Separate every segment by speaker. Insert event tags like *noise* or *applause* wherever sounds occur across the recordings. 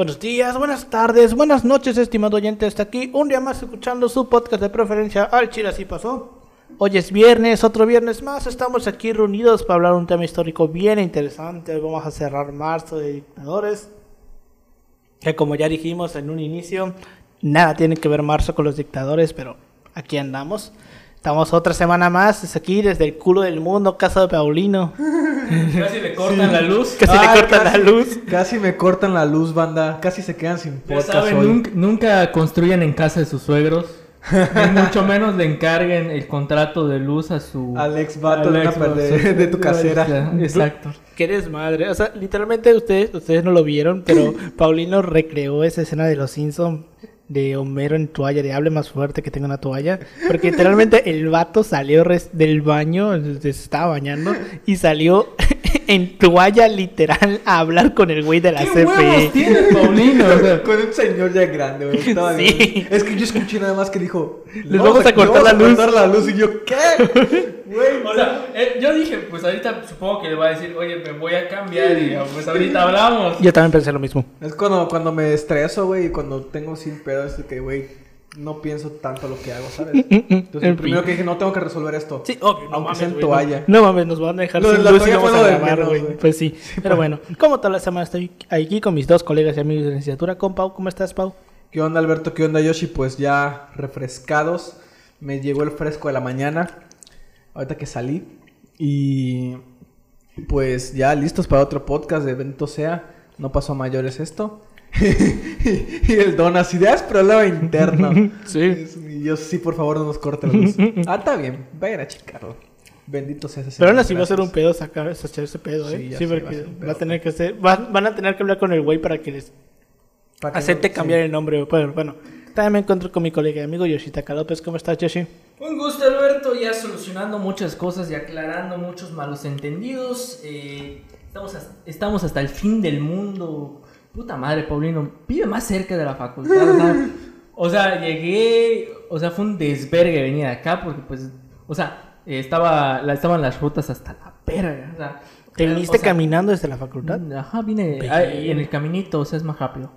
Speaker 1: Buenos días, buenas tardes, buenas noches, estimado oyente. Hasta aquí un día más escuchando su podcast de preferencia al Chile así pasó. Hoy es viernes, otro viernes más. Estamos aquí reunidos para hablar un tema histórico bien interesante. Hoy vamos a cerrar marzo de dictadores. Que como ya dijimos en un inicio, nada tiene que ver marzo con los dictadores, pero aquí andamos. Estamos otra semana más, es aquí desde el culo del mundo, casa de Paulino. *laughs*
Speaker 2: Casi le cortan la luz.
Speaker 1: Casi
Speaker 3: Ah,
Speaker 1: le cortan
Speaker 3: casi-
Speaker 1: la luz.
Speaker 3: Casi me cortan la luz, banda. Casi se quedan sin
Speaker 2: Ya
Speaker 3: podcast
Speaker 2: saben,
Speaker 3: hoy.
Speaker 2: nunca, nunca construyan en casa de sus suegros. Ni *laughs* mucho menos le encarguen el contrato de luz a su...
Speaker 3: Al ex vato
Speaker 2: al
Speaker 3: de, una
Speaker 2: ex
Speaker 3: per- de,
Speaker 2: vato.
Speaker 3: de tu casera.
Speaker 2: Exacto.
Speaker 1: Qué desmadre. O sea, literalmente ustedes, ustedes no lo vieron, pero *laughs* Paulino recreó esa escena de los Simpsons de Homero en toalla, de hable más fuerte que tenga una toalla. Porque literalmente el vato salió del baño, se estaba bañando, y salió en toalla literal a hablar con el güey de la
Speaker 2: ¿Qué huevos
Speaker 1: CFE.
Speaker 2: tienes, Paulino? O sea,
Speaker 3: Con un señor ya grande, güey.
Speaker 1: Sí.
Speaker 3: Es que yo escuché nada más que dijo:
Speaker 1: Les vamos a cortar la luz".
Speaker 3: cortar la luz. Y yo, ¿qué? *laughs* Güey.
Speaker 2: o sea, eh, yo dije, pues ahorita supongo que le va a decir, oye, me voy a cambiar y pues ahorita hablamos.
Speaker 1: Yo también pensé lo mismo.
Speaker 3: Es cuando, cuando me estreso, güey, y cuando tengo sin pedo, es que, güey, no pienso tanto lo que hago, ¿sabes? Entonces,
Speaker 1: En
Speaker 3: lo primero
Speaker 1: fin.
Speaker 3: que dije, no tengo que resolver esto.
Speaker 1: Sí, obvio, no
Speaker 3: Aunque
Speaker 1: mames,
Speaker 3: sea en toalla.
Speaker 1: No, No mames, nos van a dejar
Speaker 3: Lo de
Speaker 1: sin luz y vamos a grabar, güey. Pues sí. Pero bueno, como toda la semana estoy aquí con mis dos colegas y amigos de licenciatura, con Pau. ¿Cómo estás, Pau?
Speaker 3: ¿Qué onda, Alberto? ¿Qué onda, Yoshi? Pues ya refrescados. Me llegó el fresco de la mañana. Ahorita que salí. Y pues ya listos para otro podcast de Evento Sea. No pasó a mayores esto. *laughs* y el don así de, "Ah, es problema interno. *laughs*
Speaker 1: Sí.
Speaker 3: Y yo, sí, por favor, no nos corte la luz. *laughs* ah, está bien. Vayan a checarlo. Bendito sea ese
Speaker 1: Pero aún así va a ser un pedo sacar sacar ese pedo, ¿eh?
Speaker 3: Sí,
Speaker 1: Sí,
Speaker 3: sé, va a
Speaker 1: porque va a tener que hacer, van, van a tener que hablar con el güey para que les
Speaker 3: Para que
Speaker 1: acepte
Speaker 3: no-
Speaker 1: cambiar
Speaker 3: sí.
Speaker 1: el nombre. Bueno, bueno, también me encuentro con mi colega y amigo Yoshitaka López. ¿Cómo estás, Yoshi?
Speaker 2: Un gusto, Alberto, ya solucionando muchas cosas y aclarando muchos malos entendidos. Eh, estamos, estamos hasta el fin del mundo. Puta madre, Paulino, vive más cerca de la facultad. O sea, *laughs* o sea, llegué, o sea, fue un desvergue venir acá porque, pues, o sea, estaba, la- estaban las rutas hasta la verga. O sea,
Speaker 1: ¿Te viniste
Speaker 2: o sea,
Speaker 1: caminando desde la facultad?
Speaker 2: Ajá, vine ah, en el caminito, o sea, es más rápido.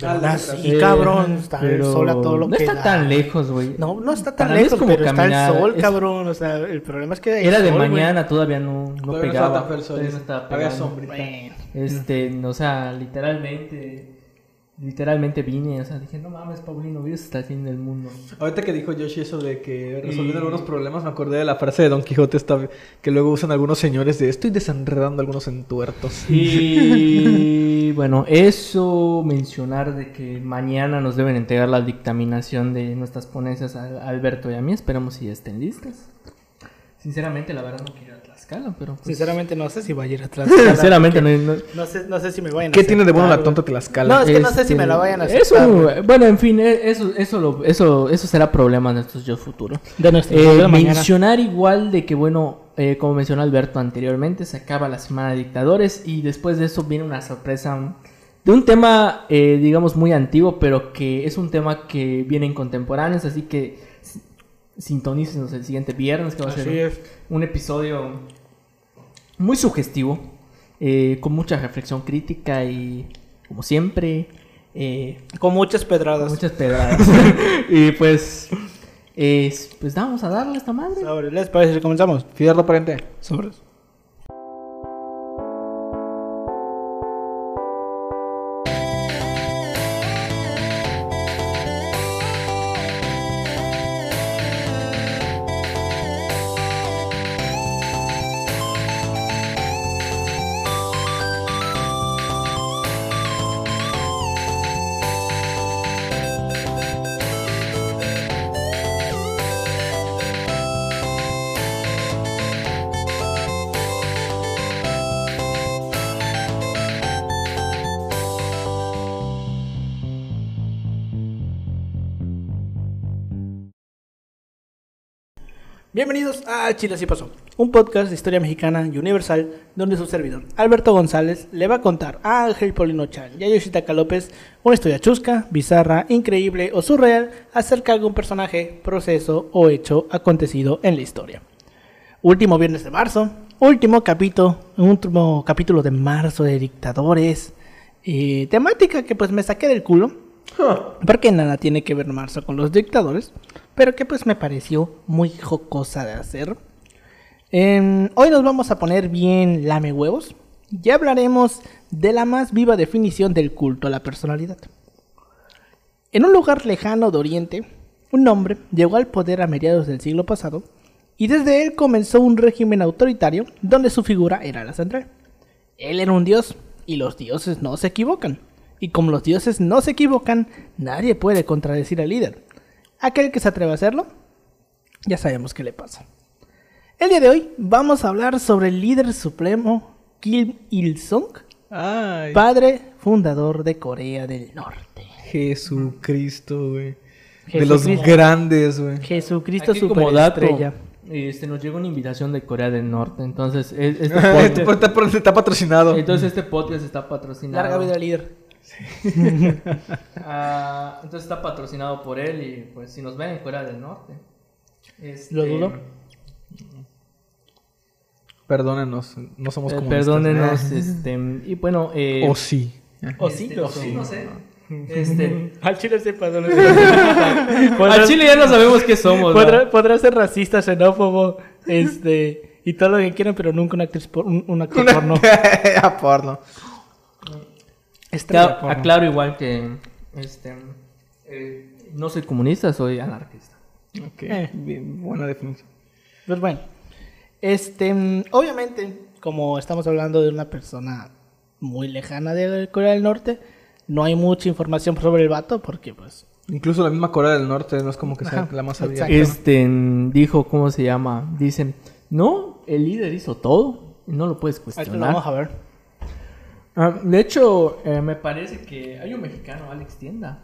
Speaker 3: La-
Speaker 1: sí,
Speaker 2: Eh,
Speaker 1: cabrón, está el
Speaker 2: pero
Speaker 1: sol a todo lo
Speaker 2: No
Speaker 1: que
Speaker 2: está
Speaker 1: da.
Speaker 2: tan lejos, güey.
Speaker 1: No, no está tan lejos,
Speaker 2: como
Speaker 1: pero
Speaker 2: caminar,
Speaker 1: está el sol, cabrón. O sea, el problema es que
Speaker 2: Era de
Speaker 1: sol, güey.
Speaker 2: mañana, todavía no, no
Speaker 3: Todavía no
Speaker 2: pegaba.
Speaker 3: estaba tan el sol,
Speaker 2: no estaba
Speaker 3: había
Speaker 2: pegando.
Speaker 3: sombrita.
Speaker 1: Bueno.
Speaker 2: Este, o sea, literalmente, literalmente vine, o sea, dije, no mames, Paulino, vives hasta el fin del mundo.
Speaker 3: Ahorita que dijo Yoshi eso de que resolviendo
Speaker 2: Y-
Speaker 3: algunos problemas, me acordé de la frase de Don Quijote esta que luego usan algunos señores de estoy desenredando algunos entuertos.
Speaker 2: Y *laughs* bueno, eso, mencionar de que mañana nos deben entregar la dictaminación de nuestras ponencias a Alberto y a mí, esperamos si ya estén listas. Sinceramente, la verdad no quiero Tlaxcala, pero pues,
Speaker 1: Sinceramente no sé si va a ir atrás. *laughs*
Speaker 2: sinceramente no, no-
Speaker 1: No sé, no sé si me vayan a
Speaker 3: ¿Qué tiene de bueno la tonta. Tlaxcala?
Speaker 1: No, es que no sé si me la vayan a aceptar,
Speaker 2: Eso, bueno, en fin, eh, eso, eso, lo- eso, eso será problema de nuestros yo futuro.
Speaker 1: De nuestro
Speaker 2: Eh,
Speaker 1: de
Speaker 2: mencionar igual de que, bueno, eh, como mencionó Alberto anteriormente, se acaba la semana de dictadores y después de eso viene una sorpresa de un tema, eh, digamos, muy antiguo, pero que es un tema que viene en contemporáneos, así que sintonícenos el siguiente viernes, que va a
Speaker 1: Así
Speaker 2: ser
Speaker 1: es.
Speaker 2: un episodio muy sugestivo, eh, con mucha reflexión crítica y, como siempre, eh,
Speaker 1: Con muchas pedradas.
Speaker 2: muchas pedradas. *laughs* y pues, es- pues vamos a darle a esta madre.
Speaker 1: Sobre, ¿les parece comenzamos?
Speaker 3: Fierro aparente.
Speaker 1: Sobres. Bienvenidos a Chile Así Pasó, un podcast de historia mexicana y universal donde su servidor, Alberto González, le va a contar a Ángel Polino Chan y a Yoshitaka López una historia chusca, bizarra, increíble o surreal acerca de algún personaje, proceso o hecho acontecido en la historia. Último viernes de marzo, último capítulo, último capítulo de marzo de dictadores. Y temática que pues me saqué del culo. Porque nada tiene que ver marzo con los dictadores. Pero que pues me pareció muy jocosa de hacer. Em, hoy nos vamos a poner bien lame huevos. Ya hablaremos de la más viva definición del culto a la personalidad. En un lugar lejano de Oriente, un hombre llegó al poder a mediados del siglo pasado y desde él comenzó un régimen autoritario donde su figura era la central. Él era un dios y los dioses no se equivocan. Y como los dioses no se equivocan, nadie puede contradecir al líder. Aquel que se atreve a hacerlo, ya sabemos qué le pasa. El día de hoy vamos a hablar sobre el líder supremo Kim Il-sung, padre fundador de Corea del Norte.
Speaker 3: Jesucristo, güey. De los grandes, güey.
Speaker 1: Jesucristo
Speaker 2: Aquí como dato,
Speaker 1: superestrella.
Speaker 2: este, nos llegó una invitación de Corea del Norte. Entonces, e- *laughs* este podcast,
Speaker 3: está, patrocinado.
Speaker 2: entonces este podcast está patrocinado.
Speaker 1: Larga vida al *laughs*
Speaker 2: Ah, entonces está patrocinado por él y pues si nos ven en Corea del Norte. este,
Speaker 1: Lo dudo.
Speaker 3: Perdónenos, no somos
Speaker 2: eh,
Speaker 3: comunistas.
Speaker 2: perdónenos, *laughs* este, y bueno, eh,
Speaker 3: O sí.
Speaker 1: O
Speaker 2: este,
Speaker 1: sí, lo
Speaker 2: o sí, no sé. Este, *laughs*
Speaker 1: Al chile sepa
Speaker 2: al Chile ya no sabemos qué somos. ¿no?
Speaker 1: podrá, podrá ser racista, xenófobo, este, y todo lo que quieran, pero nunca una actriz por, un, un actor porno.
Speaker 3: a porno.
Speaker 1: Estrella porno.
Speaker 2: aclaro igual que este, eh, no soy comunista, soy anarquista.
Speaker 3: Ok,
Speaker 1: Eh.
Speaker 3: bien, buena definición.
Speaker 1: Pues bueno, este, obviamente, como estamos hablando de una persona muy lejana de Corea del Norte, no hay mucha información sobre el vato porque, pues,
Speaker 3: Incluso la misma Corea del Norte no es como que sea
Speaker 1: Ajá,
Speaker 3: la más abierta.
Speaker 2: Este dijo, ¿cómo se llama? Dicen, no, el líder hizo todo, no lo puedes
Speaker 1: ahorita lo
Speaker 2: cuestionar.
Speaker 1: vamos a ver.
Speaker 2: Ah, de hecho, eh, me parece que hay un mexicano, Alex Tienda.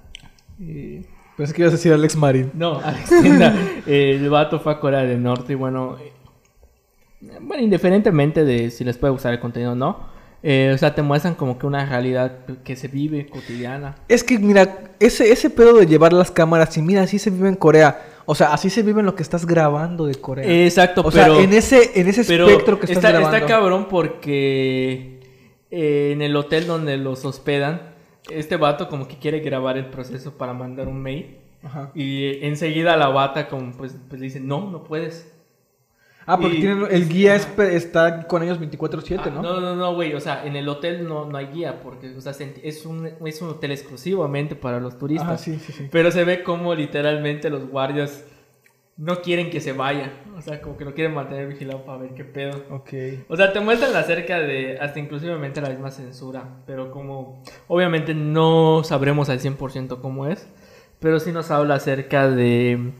Speaker 2: Eh,
Speaker 3: Pensé que ibas a decir Alex Marín.
Speaker 2: no, Alex Tienda. *laughs* eh, el vato fue a Corea del Norte y bueno, eh, bueno, indiferentemente de si les puede gustar el contenido o no, eh, o sea, te muestran como que una realidad que se vive cotidiana.
Speaker 3: Es que, mira, ese, ese pedo de llevar las cámaras y mira, así se vive en Corea. O sea, así se vive en lo que estás grabando de Corea.
Speaker 2: Exacto,
Speaker 3: o
Speaker 2: pero...
Speaker 3: sea, en ese, en ese espectro que estás
Speaker 2: está,
Speaker 3: grabando.
Speaker 2: está cabrón porque eh, en el hotel donde los hospedan, este vato como que quiere grabar el proceso para mandar un mail.
Speaker 3: Ajá.
Speaker 2: Y eh, enseguida la bata como pues, pues le dice, no, no puedes.
Speaker 3: Ah, porque
Speaker 2: Y-
Speaker 3: tienen, el guía es- está con ellos 24-7,
Speaker 2: Ah,
Speaker 3: ¿no?
Speaker 2: no, no, no, güey. O sea, en el hotel no, no hay guía porque o sea, es, un, es un hotel exclusivamente para los turistas.
Speaker 3: Ajá, sí, sí, sí.
Speaker 2: Pero se ve como literalmente los guardias no quieren que se vaya. O sea, como que lo quieren mantener vigilado para ver qué pedo.
Speaker 3: Ok.
Speaker 2: O sea, te muestran acerca de hasta inclusivamente la misma censura, pero como obviamente no sabremos al 100% cómo es, pero sí nos habla acerca de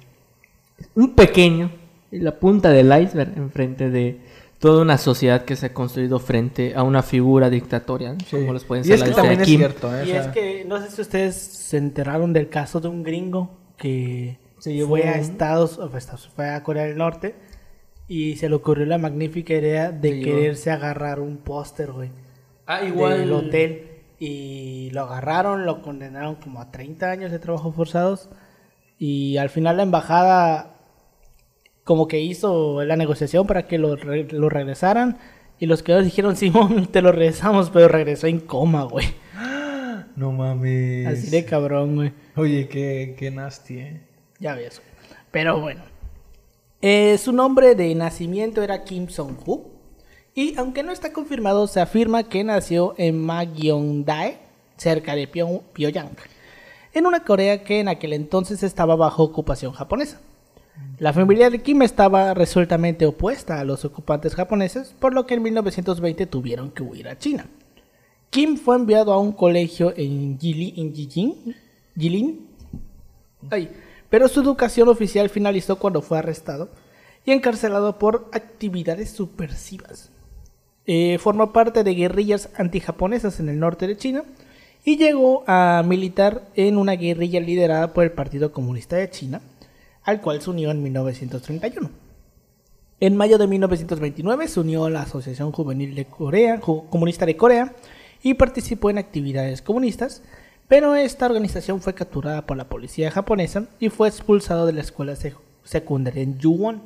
Speaker 2: un pequeño, la punta del iceberg enfrente de toda una sociedad que se ha construido frente a una figura dictatorial,
Speaker 3: Sí.
Speaker 2: como los pueden
Speaker 3: y
Speaker 2: ser
Speaker 3: es
Speaker 2: la
Speaker 3: que
Speaker 2: de
Speaker 3: también es
Speaker 2: Kim.
Speaker 3: cierto, ¿eh? O
Speaker 1: Y
Speaker 3: sea,
Speaker 1: es que no sé si ustedes se enteraron del caso de un gringo que
Speaker 2: Se llevó
Speaker 1: fue a Estados, Estados- fue a Corea del Norte y se le ocurrió la magnífica idea de
Speaker 2: Se llevó.
Speaker 1: quererse agarrar un póster, güey,
Speaker 2: Ah, igual
Speaker 1: del hotel y lo agarraron, lo condenaron como a 30 años de trabajo forzados y al final la embajada como que hizo la negociación para que lo, re- lo regresaran y los que dijeron, Simón, te lo regresamos, pero regresó en coma, güey. *gasps*
Speaker 3: No mames.
Speaker 1: Así de cabrón, güey.
Speaker 3: Oye, qué, qué nasty, ¿eh?
Speaker 1: Ya ves. Pero bueno. Eh, su nombre de nacimiento era Kim Song-hu. Y aunque no está confirmado, se afirma que nació en Magyeongdae, cerca de Pyong- Pyongyang, en una Corea que en aquel entonces estaba bajo ocupación japonesa. La familia de Kim estaba resueltamente opuesta a los ocupantes japoneses, por lo que en 1920 tuvieron que huir a China. Kim fue enviado a un colegio en Jilin, en Jijin- Jilin, Ay, pero su educación oficial finalizó cuando fue arrestado y encarcelado por actividades subversivas. Eh, formó parte de guerrillas antijaponesas en el norte de China y llegó a militar en una guerrilla liderada por el Partido Comunista de China, al cual se unió en 1931. En mayo de 1929 se unió a la Asociación Juvenil de Corea, Comunista de Corea y participó en actividades comunistas, pero esta organización fue capturada por la policía japonesa y fue expulsado de la escuela sec- secundaria en Yuwon.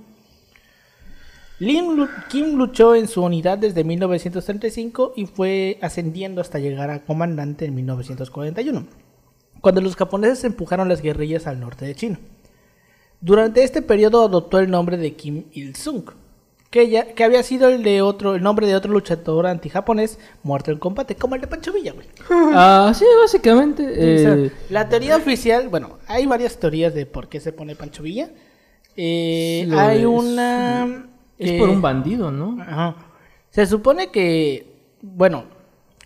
Speaker 1: Kim luchó en su unidad desde 1935 y fue ascendiendo hasta llegar a comandante en 1941, cuando los japoneses empujaron las guerrillas al norte de China. Durante este periodo adoptó el nombre de Kim Il-sung, que, ya- que había sido el, de otro, el nombre de otro luchador antijaponés muerto en combate, como el de Pancho Villa, güey. *laughs*
Speaker 2: Ah, sí, básicamente.
Speaker 1: Sí, o sea,
Speaker 2: eh,
Speaker 1: la teoría oficial, bueno, hay varias teorías de por qué se pone Pancho Villa. Eh, hay
Speaker 2: es-
Speaker 1: una...
Speaker 2: es por un bandido, ¿no?
Speaker 1: Ajá. Se supone que, bueno,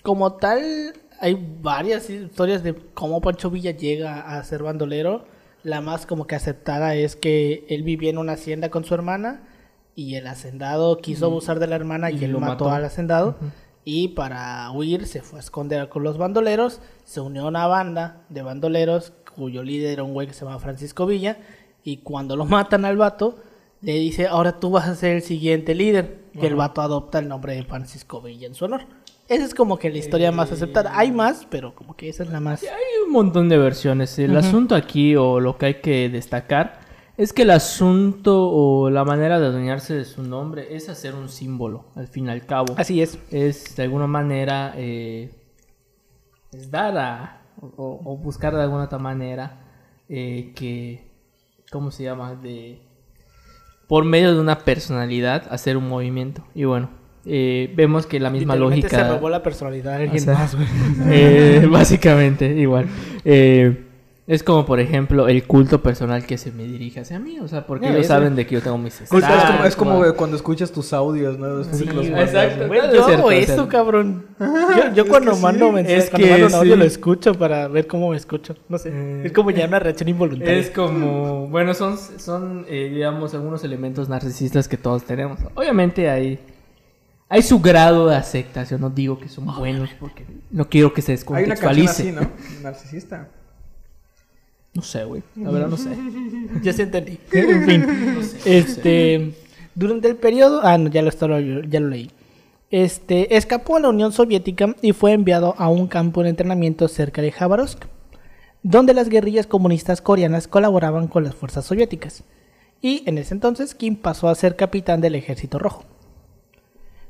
Speaker 1: como tal, hay varias historias de cómo Pancho Villa llega a ser bandolero. La más como que aceptada es que él vivía en una hacienda con su hermana y el hacendado quiso abusar de la hermana y, él
Speaker 2: lo
Speaker 1: mató,
Speaker 2: mató.
Speaker 1: al hacendado. Y para huir se fue a esconder con los bandoleros. Se unió a una banda de bandoleros cuyo líder era un güey que se llama Francisco Villa. Y cuando lo matan al vato, le dice, ahora tú vas a ser el siguiente líder. Que el vato adopta el nombre de Francisco Villa en su honor. Esa es como que la historia más aceptada. Hay más, pero como que esa es la más...
Speaker 2: Hay un montón de versiones. El asunto aquí, o lo que hay que destacar, es que el asunto o la manera de adueñarse de su nombre es hacer un símbolo, al fin y al cabo.
Speaker 1: Así es.
Speaker 2: Es de alguna manera eh, es dar a, o, o buscar de alguna otra manera eh, que, ¿cómo se llama? De, por medio de una personalidad hacer un movimiento. Y bueno, eh, vemos que la misma lógica...
Speaker 1: se robó la personalidad de alguien *laughs*
Speaker 2: O sea,
Speaker 1: más,
Speaker 2: eh, básicamente, igual. Eh, es como, por ejemplo, el culto personal que se me dirige hacia mí. O sea, porque ellos saben de que yo tengo mis
Speaker 3: Culto, es como, es como cuando escuchas tus audios, ¿no?
Speaker 1: Sí,
Speaker 3: los
Speaker 2: exacto.
Speaker 3: ¿no?
Speaker 1: Güey,
Speaker 2: No,
Speaker 1: yo hago
Speaker 2: es
Speaker 1: eso, cabrón. Yo, yo cuando mando
Speaker 3: sí.
Speaker 1: mensajes,
Speaker 2: Es
Speaker 1: cuando
Speaker 2: que
Speaker 1: mando un audio
Speaker 2: sí.
Speaker 1: lo escucho para ver cómo me escucho. No sé.
Speaker 2: Eh,
Speaker 1: es como ya una reacción involuntaria.
Speaker 2: Es como, bueno, son, son eh, digamos, algunos elementos narcisistas que todos tenemos. Obviamente hay, hay su grado de aceptación. No digo que son buenos porque no quiero que se
Speaker 3: Hay una canción
Speaker 2: descontextualice.
Speaker 3: así, ¿no? Narcisista.
Speaker 2: No sé, güey. La verdad no sé. *laughs*
Speaker 1: Ya se entendí. en fin.
Speaker 2: No sé, no
Speaker 1: Este, durante el periodo, ah, no, ya lo, estaba- ya lo leí. Este, escapó a la Unión Soviética y fue enviado a un campo de entrenamiento cerca de Khabarovsk, donde las guerrillas comunistas coreanas colaboraban con las fuerzas soviéticas. Y en ese entonces Kim pasó a ser capitán del Ejército Rojo.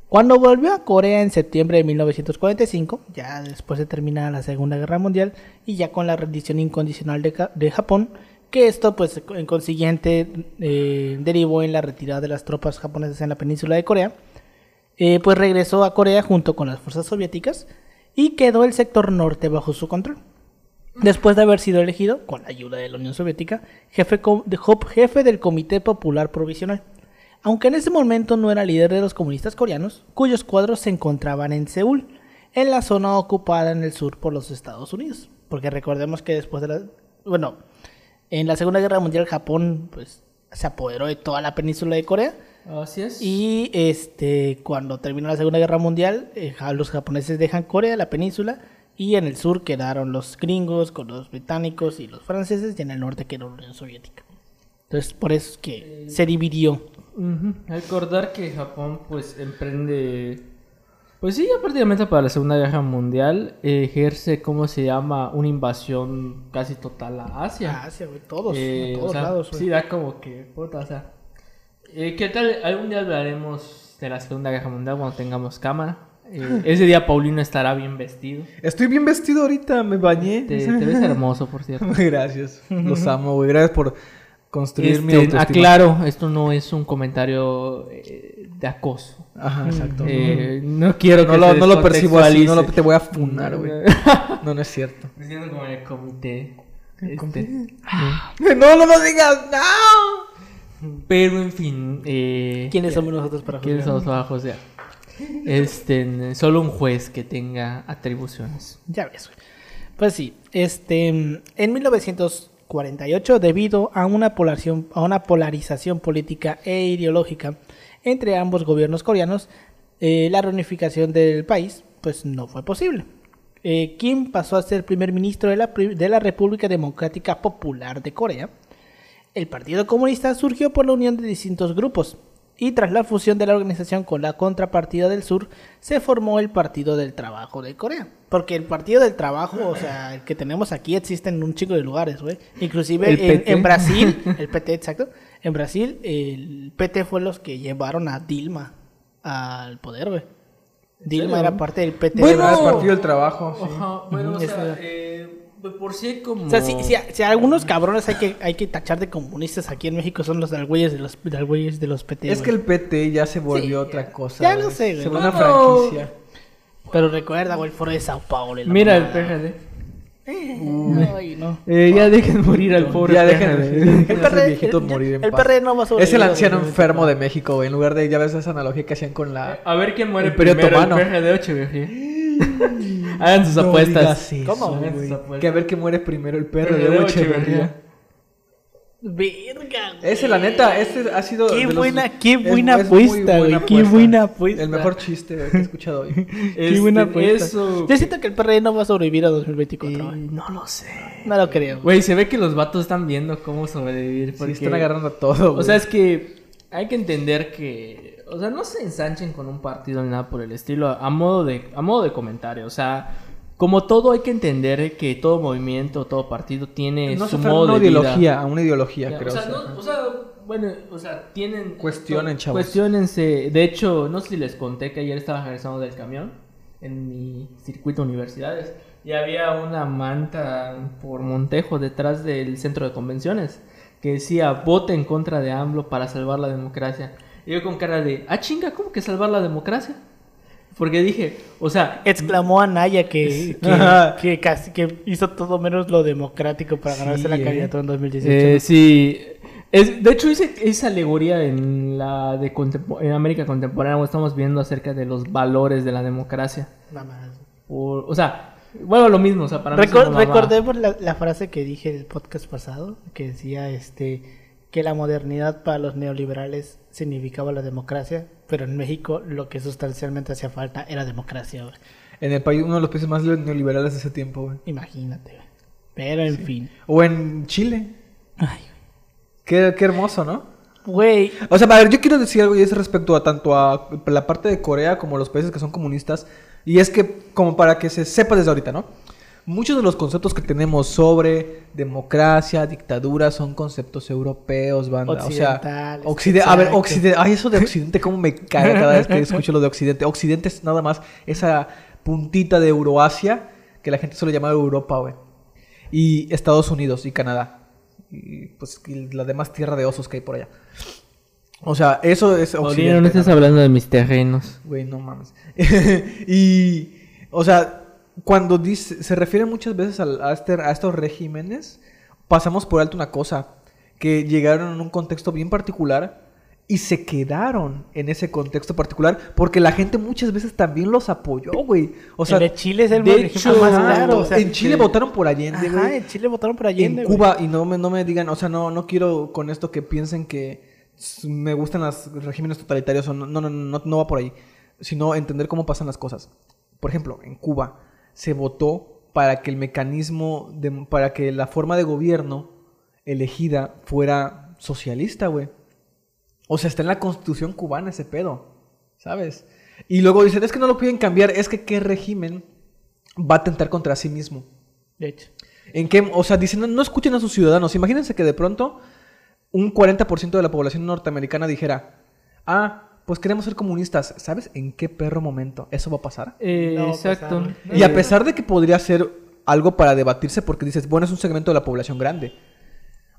Speaker 1: Cuando volvió a Corea en septiembre de 1945, ya después de terminar la Segunda Guerra Mundial y ya con la rendición incondicional de, Japón, que esto pues en consiguiente eh, derivó en la retirada de las tropas japonesas en la península de Corea, eh, pues regresó a Corea junto con las fuerzas soviéticas y quedó el sector norte bajo su control. Después de haber sido elegido, con la ayuda de la Unión Soviética, jefe, de- jefe del Comité Popular Provisional. Aunque en ese momento no era líder de los comunistas coreanos, cuyos cuadros se encontraban en Seúl, en la zona ocupada en el sur por los Estados Unidos. Porque recordemos que después de la... Bueno, en la Segunda Guerra Mundial Japón pues, se apoderó de toda la península de Corea.
Speaker 2: Así es.
Speaker 1: Y este, cuando terminó la Segunda Guerra Mundial, eh, los japoneses dejan Corea, la península, y en el sur quedaron los gringos con los británicos y los franceses, y en el norte quedó la Unión Soviética. Entonces, por eso es que se dividió.
Speaker 2: Recordar que Japón pues emprende, pues sí, ya prácticamente para la Segunda Guerra Mundial eh, ejerce, ¿cómo se llama? Una invasión casi total a Asia.
Speaker 1: Asia, güey, todos,
Speaker 2: Eh,
Speaker 1: a
Speaker 2: o
Speaker 1: todos
Speaker 2: sea,
Speaker 1: lados. güey.
Speaker 2: Sí, da como que, puta, o sea. eh, ¿Qué tal? Algún día hablaremos de la Segunda Guerra Mundial cuando tengamos cámara. Eh, *laughs* ese día Paulino estará bien vestido.
Speaker 3: Estoy bien vestido ahorita, me bañé.
Speaker 2: Te, te ves hermoso, por cierto. *laughs*
Speaker 3: Gracias. Los *laughs* amo, güey. Gracias por construir mi
Speaker 2: Este,
Speaker 3: autoestima.
Speaker 2: aclaro, esto no es un comentario eh, de acoso.
Speaker 3: Ajá, exacto.
Speaker 2: Eh, no quiero que
Speaker 3: no, lo,
Speaker 2: se
Speaker 3: no lo percibo así, no lo, te voy a funar, güey. *laughs* No, no es cierto.
Speaker 2: Diciendo como en el comité. este,
Speaker 3: No, no lo digas, no.
Speaker 2: Pero en fin. Eh,
Speaker 1: ¿Quiénes somos nosotros para
Speaker 2: ¿Quiénes
Speaker 1: juzgar?
Speaker 2: somos para juzgar? Este, solo un juez que tenga atribuciones.
Speaker 1: Ya ves, güey. Pues sí, este, en 1948, debido a una, polarización, política e ideológica entre ambos gobiernos coreanos, eh, la reunificación del país pues no fue posible. Eh, Kim pasó a ser primer ministro de la República Democrática Popular de Corea. El Partido Comunista surgió por la unión de distintos grupos, y tras la fusión de la organización con la contrapartida del sur, se formó el Partido del Trabajo de Corea. Porque el Partido del Trabajo, o sea, el que tenemos aquí existe en un chico de lugares, güey. Inclusive en, Brasil, *laughs* el PT, exacto. En Brasil, el PT fue los que llevaron a Dilma al poder, güey. Dilma era parte del PT. de
Speaker 2: Bueno,
Speaker 3: Ah, el
Speaker 1: Brasil.
Speaker 3: partido del trabajo. sí.
Speaker 2: Ajá, bueno, o sea,
Speaker 1: eso.
Speaker 2: eh, de por sí hay como...
Speaker 1: O sea, si, si, a- si a algunos cabrones hay que, hay que tachar de comunistas aquí en México son los güeyes de los, güeyes de los PT.
Speaker 3: Es que el PT ya se volvió
Speaker 1: Sí,
Speaker 3: otra
Speaker 1: ya-
Speaker 3: cosa.
Speaker 1: ya lo sé, güey.
Speaker 3: Se volvió una franquicia.
Speaker 1: Pero recuerda, güey, el foro de Sao Paulo.
Speaker 2: Mira el. PGD.
Speaker 1: Eh, ay, no. *laughs*
Speaker 2: Eh, ya dejen morir al pobre
Speaker 3: Ya dejen de- *laughs* dejen
Speaker 1: El PRD,
Speaker 3: viejitos
Speaker 1: el-
Speaker 3: morir en
Speaker 1: el
Speaker 3: paz.
Speaker 1: PRD no va a
Speaker 3: Es el anciano
Speaker 1: 2024.
Speaker 3: enfermo de México, güey. En lugar de, ya ves esa analogía que hacían con la...
Speaker 2: A ver quién muere
Speaker 3: Imperio
Speaker 2: primero,
Speaker 3: Otomano.
Speaker 2: el PGD o. *laughs* Hagan sus
Speaker 3: No
Speaker 2: apuestas.
Speaker 3: digas eso,
Speaker 1: ¿Cómo,
Speaker 3: güey.
Speaker 2: güey?
Speaker 3: Que a ver qué muere primero, el perro
Speaker 2: PRD
Speaker 3: de
Speaker 2: o
Speaker 3: Echeverría.
Speaker 1: Verga.
Speaker 3: Ese, la neta, este ha sido.
Speaker 1: Qué
Speaker 3: de los-
Speaker 1: buena, qué buena
Speaker 3: es
Speaker 1: apuesta, güey. Qué buena apuesta.
Speaker 3: El mejor chiste güey, que he escuchado hoy. *laughs*
Speaker 1: Qué
Speaker 2: Este,
Speaker 1: buena apuesta.
Speaker 2: Eso.
Speaker 1: Yo siento que el PRD no va a sobrevivir a 2024,
Speaker 2: Eh,
Speaker 1: güey.
Speaker 2: no lo sé.
Speaker 1: No lo creo. güey.
Speaker 2: Se ve que los vatos están viendo cómo sobrevivir.
Speaker 3: Sí,
Speaker 2: Porque...
Speaker 3: están agarrando todo, güey.
Speaker 2: O sea, es que hay que entender que, o sea, no se ensanchen con un partido ni nada por el estilo, a, modo de, a modo de comentario. O sea, como todo hay que entender que todo movimiento, todo partido tiene
Speaker 3: no
Speaker 2: su modo
Speaker 3: una
Speaker 2: de vida.
Speaker 3: ideología, a una ideología,
Speaker 2: Ya,
Speaker 3: creo.
Speaker 2: o, sea,
Speaker 3: o sea.
Speaker 2: no- o sea, bueno, o sea, tienen...
Speaker 3: Cuestionen, chavos.
Speaker 2: Cuestionense. De hecho, no sé si les conté que ayer estaba regresando del camión en mi circuito de universidades y había una manta por Montejo detrás del centro de convenciones que decía vote en contra de AMLO para salvar la democracia. Y yo con cara de, ah chinga, ¿cómo que salvar la democracia? Porque dije, o sea,
Speaker 1: Exclamó a Naya que, *laughs* que, casi que hizo todo menos lo democrático para
Speaker 3: Sí,
Speaker 1: ganarse la
Speaker 3: eh.
Speaker 1: candidatura en 2018.
Speaker 2: Eh, sí. Es, de hecho, hice esa alegoría en la de contempo- en América contemporánea. Estamos viendo acerca de los valores de la democracia.
Speaker 1: Nada más.
Speaker 2: Por- o sea, bueno, lo mismo. O sea, para mí
Speaker 1: recordemos la, la frase que dije en el podcast pasado, que decía este que la modernidad para los neoliberales significaba la democracia, pero en México lo que sustancialmente hacía falta era democracia. güey.
Speaker 3: En el país, uno de los países más neoliberales de ese tiempo, güey.
Speaker 1: Imagínate. güey. Pero en fin.
Speaker 3: O en Chile.
Speaker 1: Ay,
Speaker 3: Qué, qué hermoso, ¿no?
Speaker 1: güey.
Speaker 3: O sea, a ver, yo quiero decir algo y es respecto a tanto a la parte de Corea como los países que son comunistas. Y es que, como para que se sepa desde ahorita, ¿no? Muchos de los conceptos que tenemos sobre democracia, dictadura, son conceptos europeos, banda. O sea, Occide- a ver,
Speaker 1: exacto.
Speaker 3: Occidente, ay, eso de Occidente, cómo me caga cada vez que escucho lo de Occidente. Occidente es nada más esa puntita de Euroasia que la gente suele llamar Europa, güey. Y Estados Unidos y Canadá. Y pues y la demás tierra de osos que hay por allá. O sea, eso es Occidente.
Speaker 2: no
Speaker 3: ¿no?
Speaker 2: hablando de mis terrenos.
Speaker 3: Güey, no mames. *laughs* y, o sea, cuando dice, se refiere muchas veces al- a, este- a estos regímenes, pasamos por alto una cosa, que llegaron en un contexto bien particular y se quedaron en ese contexto particular porque la gente muchas veces también los apoyó, güey. O sea,
Speaker 1: el de Chile es el
Speaker 2: de hecho,
Speaker 1: más claro. o sea,
Speaker 3: en Chile
Speaker 1: que-
Speaker 3: votaron por Allende,
Speaker 1: Ajá,
Speaker 3: güey.
Speaker 1: en Chile votaron por Allende.
Speaker 3: en
Speaker 1: güey.
Speaker 3: Cuba, y no me, no me digan, o sea, no, no quiero con esto que piensen que me gustan los regímenes totalitarios, o no, no, no, no, no va por ahí, sino entender cómo pasan las cosas. Por ejemplo, en Cuba se votó para que el mecanismo, de, para que la forma de gobierno elegida fuera socialista, güey. O sea, está en la constitución cubana ese pedo, ¿sabes? Y luego dicen, es que no lo pueden cambiar, es que qué régimen va a atentar contra sí mismo.
Speaker 1: De hecho.
Speaker 3: ¿En qué? O sea, dicen, no, no escuchen a sus ciudadanos. Imagínense que de pronto un 40% de la población norteamericana dijera, ah, pues queremos ser comunistas. ¿Sabes en qué perro momento eso va a pasar?
Speaker 2: Eh,
Speaker 1: No,
Speaker 2: exacto.
Speaker 1: pues,
Speaker 3: Y a pesar de que podría ser algo para debatirse, porque dices, bueno, es un segmento de la población grande.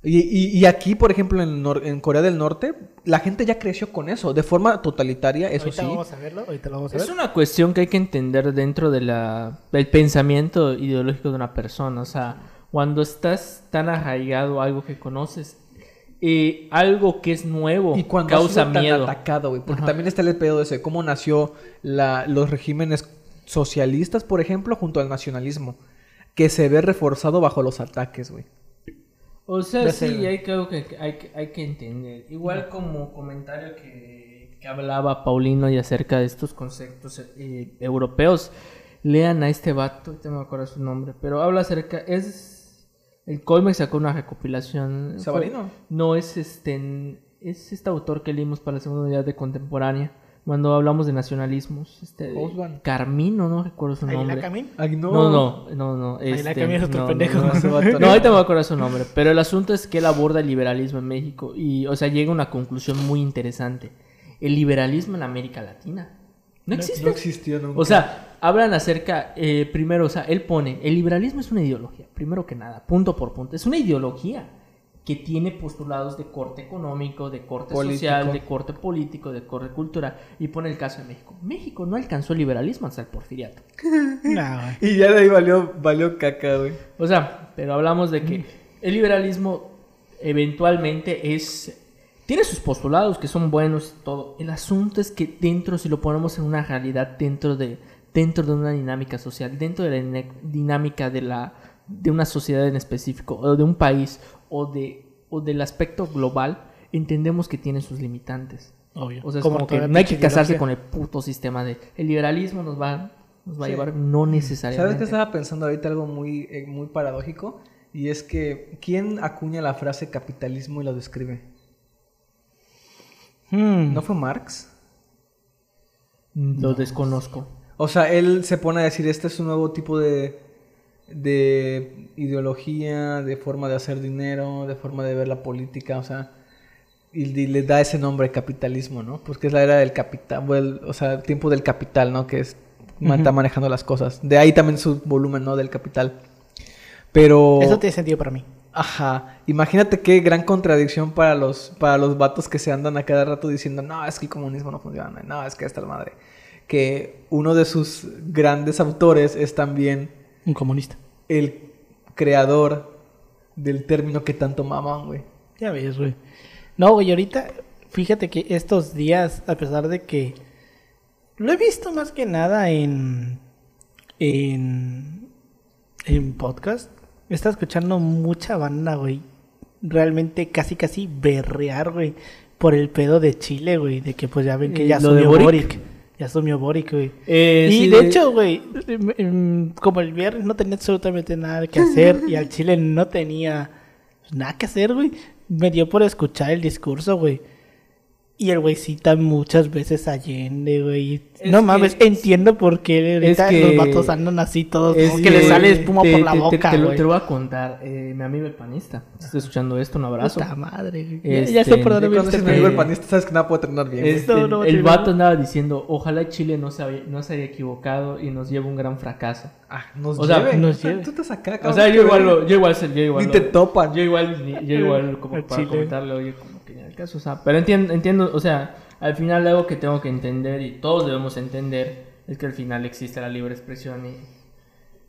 Speaker 3: Y, y- y aquí, por ejemplo, en, Nor- en Corea del Norte, la gente ya creció con eso, de forma totalitaria, eso
Speaker 1: ahorita
Speaker 3: sí.
Speaker 1: vamos a verlo, ahorita lo vamos a
Speaker 2: Es
Speaker 1: ver.
Speaker 2: una cuestión que hay que entender dentro de la, del pensamiento ideológico de una persona. O sea, cuando estás tan arraigado a algo que conoces, eh, algo que es nuevo
Speaker 3: Y cuando ha
Speaker 2: causa
Speaker 3: tan
Speaker 2: miedo.
Speaker 3: atacado, güey. Porque
Speaker 2: Ajá.
Speaker 3: también está el pedo ese, cómo nació la- los regímenes socialistas, por ejemplo, junto al nacionalismo. Que se ve reforzado bajo los ataques, güey.
Speaker 2: O sea, sí, hay que, algo que hay, que hay que entender. Igual como comentario que, que hablaba Paulino y acerca de estos conceptos eh, europeos, lean a este vato, no me acuerdo su nombre, pero habla acerca, es... El Colmex sacó una recopilación.
Speaker 3: ¿Sabarino?
Speaker 2: Fue- No, es este... es este autor que leímos para la segunda unidad de contemporánea. Cuando hablamos de nacionalismos. Este,
Speaker 3: Osvaldo.
Speaker 2: Carmino, no recuerdo su nombre.
Speaker 1: Camín.
Speaker 3: No.
Speaker 2: No, no, no, no.
Speaker 1: Ahí la
Speaker 2: este,
Speaker 1: Camín es otro
Speaker 2: no,
Speaker 1: pendejo.
Speaker 2: No, no, *laughs* no,
Speaker 3: no.
Speaker 2: ahorita me voy a acordar su nombre. Pero el asunto es que él aborda el liberalismo en México. Y, o sea, llega a una conclusión muy interesante. El liberalismo en América Latina. No existe.
Speaker 3: No existió nunca.
Speaker 2: O sea, hablan acerca, eh, primero, o sea, él pone, el liberalismo es una ideología, primero que nada, punto por punto, es una ideología que tiene postulados de corte económico, de corte
Speaker 3: Político.
Speaker 2: social, de corte político, de corte cultural, y pone el caso de México. México no alcanzó el liberalismo hasta el porfiriato. *laughs*
Speaker 1: No.
Speaker 3: Y ya de ahí valió, valió caca, güey.
Speaker 2: O sea, pero hablamos de que el liberalismo eventualmente es... Tiene sus postulados que son buenos y todo. El asunto es que dentro, si lo ponemos en una realidad, dentro de, dentro de una dinámica social, dentro de la dinámica de, la, de una sociedad en específico, o de un país, o, de, o del aspecto global, entendemos que tiene sus limitantes.
Speaker 1: Obvio.
Speaker 2: O sea, es
Speaker 1: Como
Speaker 2: como, que no hay que casarse
Speaker 1: ideología.
Speaker 2: con el puto sistema de... El liberalismo nos va, nos va a
Speaker 3: Sí.
Speaker 2: llevar, no necesariamente.
Speaker 3: ¿Sabes qué estaba pensando ahorita? Algo muy, eh, muy paradójico. Y es que, ¿quién acuña la frase capitalismo y lo describe?
Speaker 1: Hmm.
Speaker 3: ¿No fue Marx?
Speaker 2: Lo desconozco.
Speaker 3: O sea, él se pone a decir, este es un nuevo tipo de, de ideología, de forma de hacer dinero, de forma de ver la política, o sea, y, y le da ese nombre capitalismo, ¿no? Pues que es la era del capital, bueno, o sea, el tiempo del capital, ¿no? Que es, está manejando las cosas. De ahí también su volumen, ¿no? Del capital. Pero...
Speaker 1: Eso tiene sentido para mí.
Speaker 3: Ajá, imagínate qué gran contradicción para los, para los vatos que se andan a cada rato diciendo, no, es que el comunismo no funciona, no, es que esta la madre. Que uno de sus grandes autores es también
Speaker 1: Un comunista.
Speaker 3: el creador del término que tanto maman, güey.
Speaker 1: Ya ves, güey. No, güey, ahorita, fíjate que estos días, a pesar de que lo he visto más que nada en en en podcast, está escuchando mucha banda, güey. Realmente casi casi berrear, güey, por el pedo de Chile, güey, de que pues ya ven que
Speaker 2: Eh,
Speaker 1: ya
Speaker 2: de
Speaker 1: asumió
Speaker 2: Boric.
Speaker 1: Boric. Ya asumió Boric, güey.
Speaker 2: Eh,
Speaker 1: y
Speaker 2: sí,
Speaker 1: de hecho, güey, em, em, como el viernes no tenía absolutamente nada que hacer y al *laughs* Chile no tenía nada que hacer, güey, me dio por escuchar el discurso, güey. Y el güey cita muchas veces a Allende, güey.
Speaker 2: Es
Speaker 1: No
Speaker 2: que-
Speaker 1: mames, entiendo por qué ahorita
Speaker 2: que-
Speaker 1: los vatos andan así todos,
Speaker 2: es
Speaker 1: como que les sale espuma
Speaker 2: te-
Speaker 1: por la
Speaker 2: te- te-
Speaker 1: boca,
Speaker 2: te, lo, te lo voy a contar. Eh, mi amigo el panista. Si estás escuchando esto, un abrazo.
Speaker 1: Puta madre, güey. Ya- Ya
Speaker 2: Este,
Speaker 1: sé por viene
Speaker 3: cuando
Speaker 1: este
Speaker 3: es
Speaker 2: mi
Speaker 3: amigo el panista, sabes que nada puede terminar bien.
Speaker 2: Este,
Speaker 1: No, no,
Speaker 2: el vato andaba diciendo, ojalá Chile no se, haya, no se haya equivocado y nos lleve un gran fracaso.
Speaker 3: Ah, nos
Speaker 2: o sea,
Speaker 3: lleve.
Speaker 1: nos
Speaker 3: O sea,
Speaker 1: lleve.
Speaker 3: Tú estás acá,
Speaker 2: O sea, yo
Speaker 3: que
Speaker 2: igual, lo- yo igual, sé- yo igual,
Speaker 3: Ni te
Speaker 2: lo-
Speaker 3: topan.
Speaker 2: yo igual, ni- yo igual como para
Speaker 1: chile.
Speaker 2: comentarle, oye, como que caso, o sea, pero entiendo, entiendo, o sea, al final algo que tengo que entender y todos debemos entender es que al final existe la libre expresión y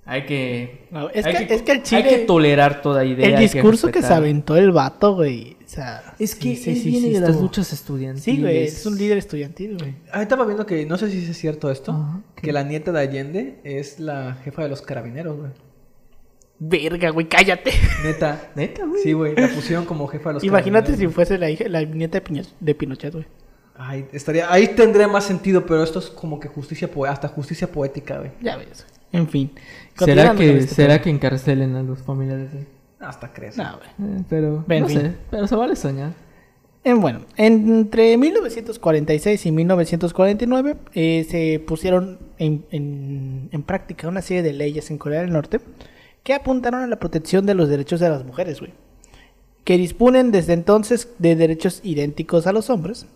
Speaker 2: hay que,
Speaker 1: No, es
Speaker 2: hay
Speaker 1: que- es que el
Speaker 2: hay que tolerar toda idea.
Speaker 1: El discurso que se aventó el vato, güey. O sea,
Speaker 2: Es que
Speaker 1: sí, sí,
Speaker 2: él
Speaker 1: sí,
Speaker 2: viene
Speaker 1: sí,
Speaker 2: de las
Speaker 1: estuvo-
Speaker 2: luchas estudiantiles.
Speaker 1: Sí, güey, es un líder estudiantil, güey.
Speaker 3: Ah, estaba viendo que, no sé si es cierto esto, que la nieta de Allende es la jefa de los carabineros, güey.
Speaker 1: Verga, güey, cállate. *laughs*
Speaker 3: Neta.
Speaker 2: Neta, güey.
Speaker 3: Sí, güey, la pusieron como jefa de los
Speaker 1: Imagínate si fuese la hija, la nieta de, Piño- de Pinochet, güey.
Speaker 3: Ay, estaría, ahí tendría más sentido, pero esto es como que justicia, hasta justicia poética, güey.
Speaker 1: Ya ves. güey. En fin.
Speaker 2: ¿Será que,
Speaker 1: este
Speaker 2: ¿será
Speaker 1: tema.
Speaker 2: que encarcelen a los familiares? de-
Speaker 3: Hasta crees.
Speaker 1: No, güey.
Speaker 2: Eh, pero,
Speaker 1: En
Speaker 2: no
Speaker 1: fin.
Speaker 2: sé, pero se vale soñar.
Speaker 1: En, bueno, entre 1946 y 1949 eh, se pusieron en, en- en práctica una serie de leyes en Corea del Norte que apuntaron a la protección de los derechos de las mujeres, güey. Que disponen desde entonces de derechos idénticos a los hombres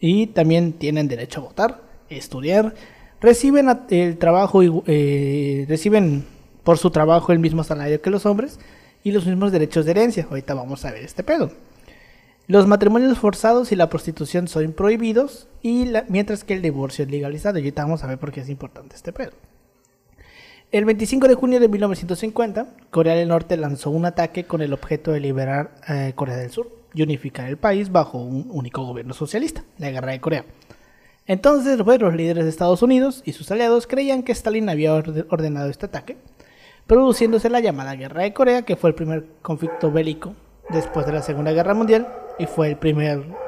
Speaker 1: y también tienen derecho a votar, estudiar, reciben el trabajo, igu- eh, reciben por su trabajo el mismo salario que los hombres y los mismos derechos de herencia. Ahorita vamos a ver este pedo. Los matrimonios forzados y la prostitución son prohibidos, y mientras que el divorcio es legalizado. Y ahorita vamos a ver por qué es importante este pedo. El 25 de junio de 1950, Corea del Norte lanzó un ataque con el objeto de liberar eh, Corea del Sur y unificar el país bajo un único gobierno socialista, la Guerra de Corea. Entonces, pues, los líderes de Estados Unidos y sus aliados creían que Stalin había orde- ordenado este ataque, produciéndose la llamada Guerra de Corea, que fue el primer conflicto bélico después de la Segunda Guerra Mundial y fue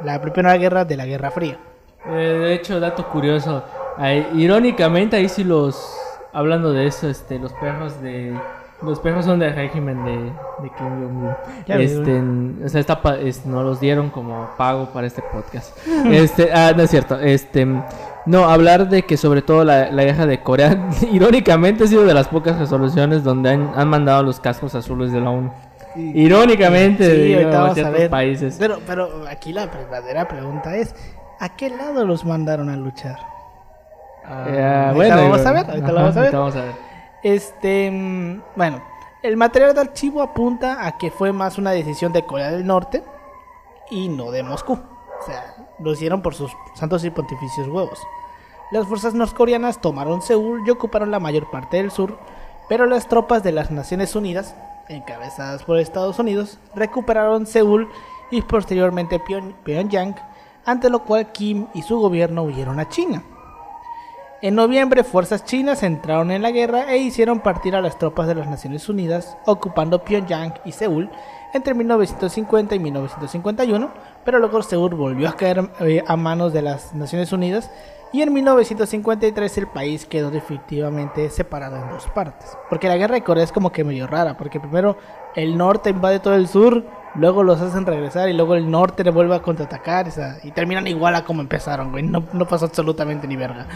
Speaker 1: la primera guerra de la Guerra Fría.
Speaker 2: Eh, de hecho, dato curioso. irónicamente, ahí sí los. Hablando de eso, este, los perros de, Los perros son del régimen de, de Kim Jong-un. Este, o sea, está pa- es- no los dieron como pago para este podcast. *laughs* Este, ah, no es cierto. Este, no, hablar de que sobre todo la, la guerra de Corea, *laughs* irónicamente ha sido de las pocas resoluciones donde han, han mandado los cascos azules de la ONU. Irónicamente,
Speaker 1: Sí,
Speaker 2: digo,
Speaker 1: ahorita
Speaker 2: a
Speaker 1: vamos a
Speaker 2: ciertos
Speaker 1: ver.
Speaker 2: países.
Speaker 1: Pero, pero aquí la verdadera pregunta es: ¿a qué lado los mandaron a luchar?
Speaker 2: Eh,
Speaker 1: ahorita
Speaker 2: bueno,
Speaker 1: vamos a ver, ahorita lo vamos a ver.
Speaker 2: vamos a ver.
Speaker 1: Este, mm, bueno, el material de archivo apunta a que fue más una decisión de Corea del Norte y no de Moscú. O sea, lo hicieron por sus santos y pontificios huevos. Las fuerzas norcoreanas tomaron Seúl y ocuparon la mayor parte del sur, pero las tropas de las Naciones Unidas, encabezadas por Estados Unidos, recuperaron Seúl y posteriormente Pyong- Pyongyang, ante lo cual Kim y su gobierno huyeron a China. En noviembre, fuerzas chinas entraron en la guerra e hicieron partir a las tropas de las Naciones Unidas, ocupando Pyongyang y Seúl entre 1950 y 1951, pero luego Seúl volvió a caer eh, a manos de las Naciones Unidas y en 1953 el país quedó definitivamente separado en dos partes. Porque la guerra de Corea es como que medio rara, porque primero el norte invade todo el sur, luego los hacen regresar y luego el norte le vuelve a contraatacar o sea, y terminan igual a como empezaron, güey. No, no pasó absolutamente ni verga.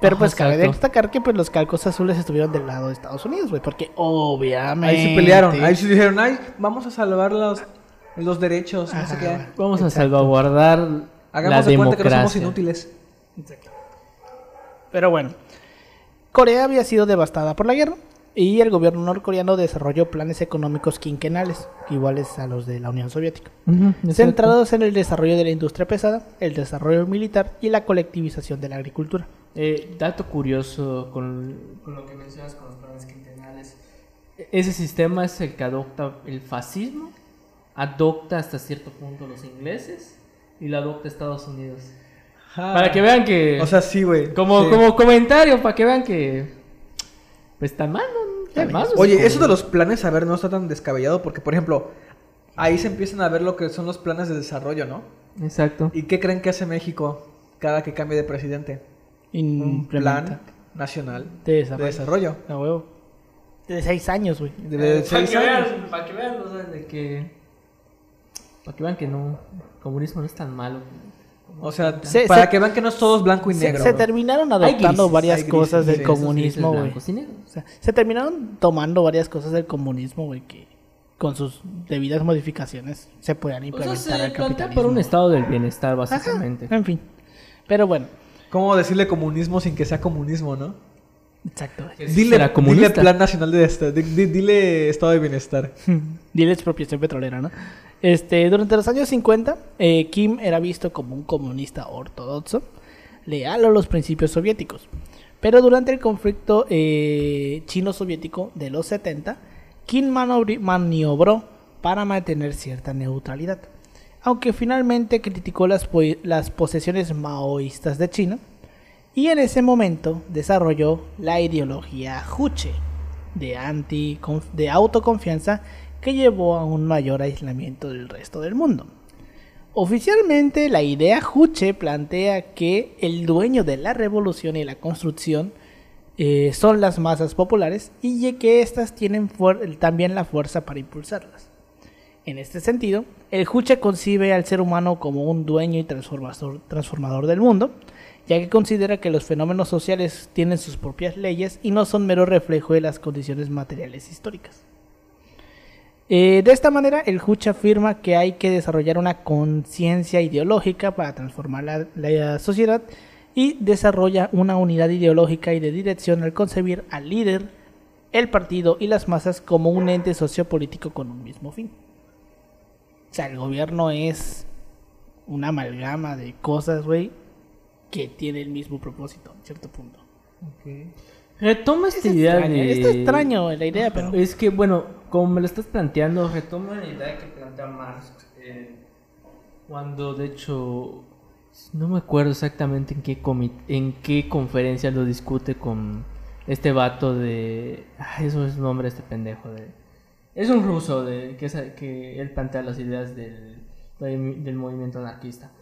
Speaker 1: Pero pues cabe
Speaker 2: exacto.
Speaker 1: destacar que pues los calcos azules estuvieron del lado de Estados Unidos, güey, porque obviamente
Speaker 3: Ahí sí pelearon. Ahí sí dijeron, ay, vamos a salvar los, los derechos, no sé qué.
Speaker 2: Vamos a
Speaker 1: Exacto.
Speaker 2: salvaguardar
Speaker 3: Hagamos
Speaker 2: la
Speaker 3: de cuenta que no somos
Speaker 2: democracia.
Speaker 3: inútiles.
Speaker 1: Pero bueno, Corea había sido devastada por la guerra y el gobierno norcoreano desarrolló planes económicos quinquenales, iguales a los de la Unión Soviética, centrados en el desarrollo de la industria pesada, el desarrollo militar y la colectivización de la agricultura.
Speaker 2: Eh, dato curioso con, con lo que mencionas con los planes quinquenales. Ese sistema es el que adopta el fascismo, adopta hasta cierto punto los ingleses y lo adopta Estados Unidos. Para que vean que...
Speaker 3: O sea, sí, güey.
Speaker 2: como,
Speaker 3: Sí.
Speaker 2: como comentario, para que vean que... Pues tan mal, ¿no?
Speaker 3: Oye, eso de los planes, a ver, no está tan descabellado porque, por ejemplo, ahí se empiezan a ver lo que son los planes de desarrollo, ¿no?
Speaker 2: Exacto.
Speaker 3: ¿Y qué creen que hace México cada que cambie de presidente? Un plan nacional
Speaker 1: de
Speaker 3: de
Speaker 1: desarrollo.
Speaker 3: desarrollo.
Speaker 1: A huevo. De seis años, güey.
Speaker 3: De, de
Speaker 2: para,
Speaker 3: seis
Speaker 2: que
Speaker 3: años.
Speaker 2: vean, para que vean, o sea, de que... Para que vean que no... El comunismo no es tan malo.
Speaker 3: O sea,
Speaker 1: Se-
Speaker 3: para
Speaker 1: se-
Speaker 3: que vean que no es todo blanco y
Speaker 1: Se,
Speaker 3: negro.
Speaker 1: se
Speaker 3: ¿no?
Speaker 1: terminaron adoptando
Speaker 2: grises,
Speaker 1: varias
Speaker 3: grises,
Speaker 1: cosas del comunismo, güey. O sea, se terminaron tomando varias cosas del comunismo, güey, que con sus debidas modificaciones se puedan
Speaker 2: O sea,
Speaker 1: implementar
Speaker 2: se
Speaker 1: al
Speaker 2: plantea
Speaker 1: capitalismo.
Speaker 2: por un estado del bienestar,
Speaker 1: Ajá,
Speaker 2: básicamente.
Speaker 1: en fin. Pero bueno,
Speaker 3: ¿Cómo decirle comunismo sin que sea comunismo, no?
Speaker 1: Exacto.
Speaker 3: Dile,
Speaker 2: será
Speaker 3: dile plan nacional de di- dile estado de bienestar. *laughs*
Speaker 1: Dile expropiación petrolera, ¿no? Este, durante los años 50, eh, Kim era visto como un comunista ortodoxo, leal a los principios soviéticos. Pero durante el conflicto eh, chino-soviético de los 70, Kim manobri- maniobró para mantener cierta neutralidad. Aunque finalmente criticó las, po- las posesiones maoístas de China, y en ese momento desarrolló la ideología Juche de, anti, de autoconfianza que llevó a un mayor aislamiento del resto del mundo. Oficialmente la idea Juche plantea que el dueño de la revolución y la construcción eh, son las masas populares y que éstas tienen también la fuerza para impulsarlas. En este sentido, el Juche concibe al ser humano como un dueño y transformador, transformador del mundo, ya que considera que los fenómenos sociales tienen sus propias leyes y no son mero reflejo de las condiciones materiales históricas. Eh, de esta manera, el Juche afirma que hay que desarrollar una conciencia ideológica para transformar la, la sociedad y desarrolla una unidad ideológica y de dirección al concebir al líder, el partido y las masas como un ente sociopolítico con un mismo fin. O sea, el gobierno es una amalgama de cosas, güey, que tiene el mismo propósito, en cierto punto.
Speaker 2: Retoma esta
Speaker 1: Es
Speaker 2: idea
Speaker 1: extraño,
Speaker 2: de...
Speaker 1: Está extraño la idea, pero...
Speaker 2: Es que, bueno, como me lo estás planteando, retoma la idea que plantea Marx. eh, cuando, de hecho, no me acuerdo exactamente en qué, comi- en qué conferencia lo discute con este vato de... Ay, eso es el nombre de este pendejo. De... Es un ruso de, que, es- que él plantea las ideas del, del movimiento anarquista.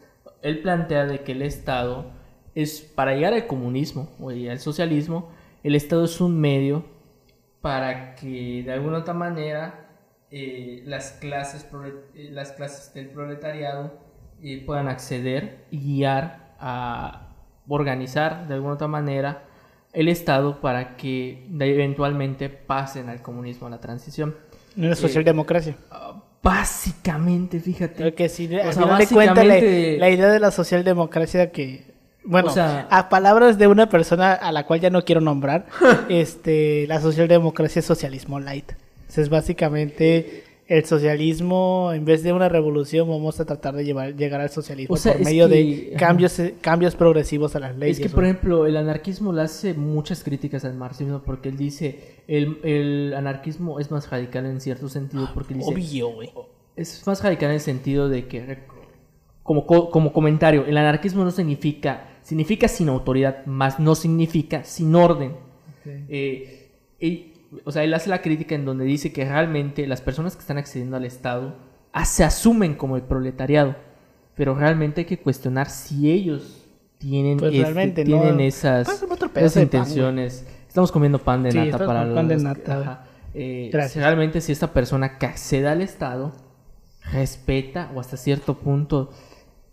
Speaker 2: Él plantea de que el Estado es, para llegar al comunismo o al socialismo, el Estado es un medio para que de alguna otra manera eh, las, clases eh, las clases del proletariado eh, puedan acceder y guiar a organizar de alguna otra manera el Estado para que eventualmente pasen al comunismo, a la transición.
Speaker 1: No es socialdemocracia.
Speaker 2: Ah, Básicamente, fíjate.
Speaker 1: Creo que sí,
Speaker 2: O sea,
Speaker 1: de cuentas, la,
Speaker 2: básicamente-
Speaker 1: la idea de la socialdemocracia que, bueno,
Speaker 2: O sea-
Speaker 1: a palabras de una persona a la cual ya no quiero nombrar, *laughs* este, la socialdemocracia es socialismo light. Es básicamente el socialismo, en vez de una revolución, vamos a tratar de llevar, llegar al socialismo
Speaker 2: O sea,
Speaker 1: por medio
Speaker 2: que-
Speaker 1: de cambios, cambios progresivos a las leyes.
Speaker 2: Es que, por ejemplo, el anarquismo le hace muchas críticas al marxismo porque él dice el, el anarquismo es más radical en cierto sentido porque él dice
Speaker 1: Obvio, güey.
Speaker 2: es más radical en el sentido de que como, co- como comentario el anarquismo no significa significa sin autoridad más no significa sin orden. Eh, y, o sea él hace la crítica en donde dice que realmente las personas que están accediendo al Estado ah, se asumen como el proletariado pero realmente hay que cuestionar si ellos tienen
Speaker 1: Pues
Speaker 2: este,
Speaker 1: no.
Speaker 2: esas,
Speaker 1: pan,
Speaker 2: intenciones. Estamos comiendo pan de
Speaker 1: Sí,
Speaker 2: nata para
Speaker 1: con pan de
Speaker 2: los-
Speaker 1: nata.
Speaker 2: Eh, si realmente si esta persona que accede al Estado respeta o hasta cierto punto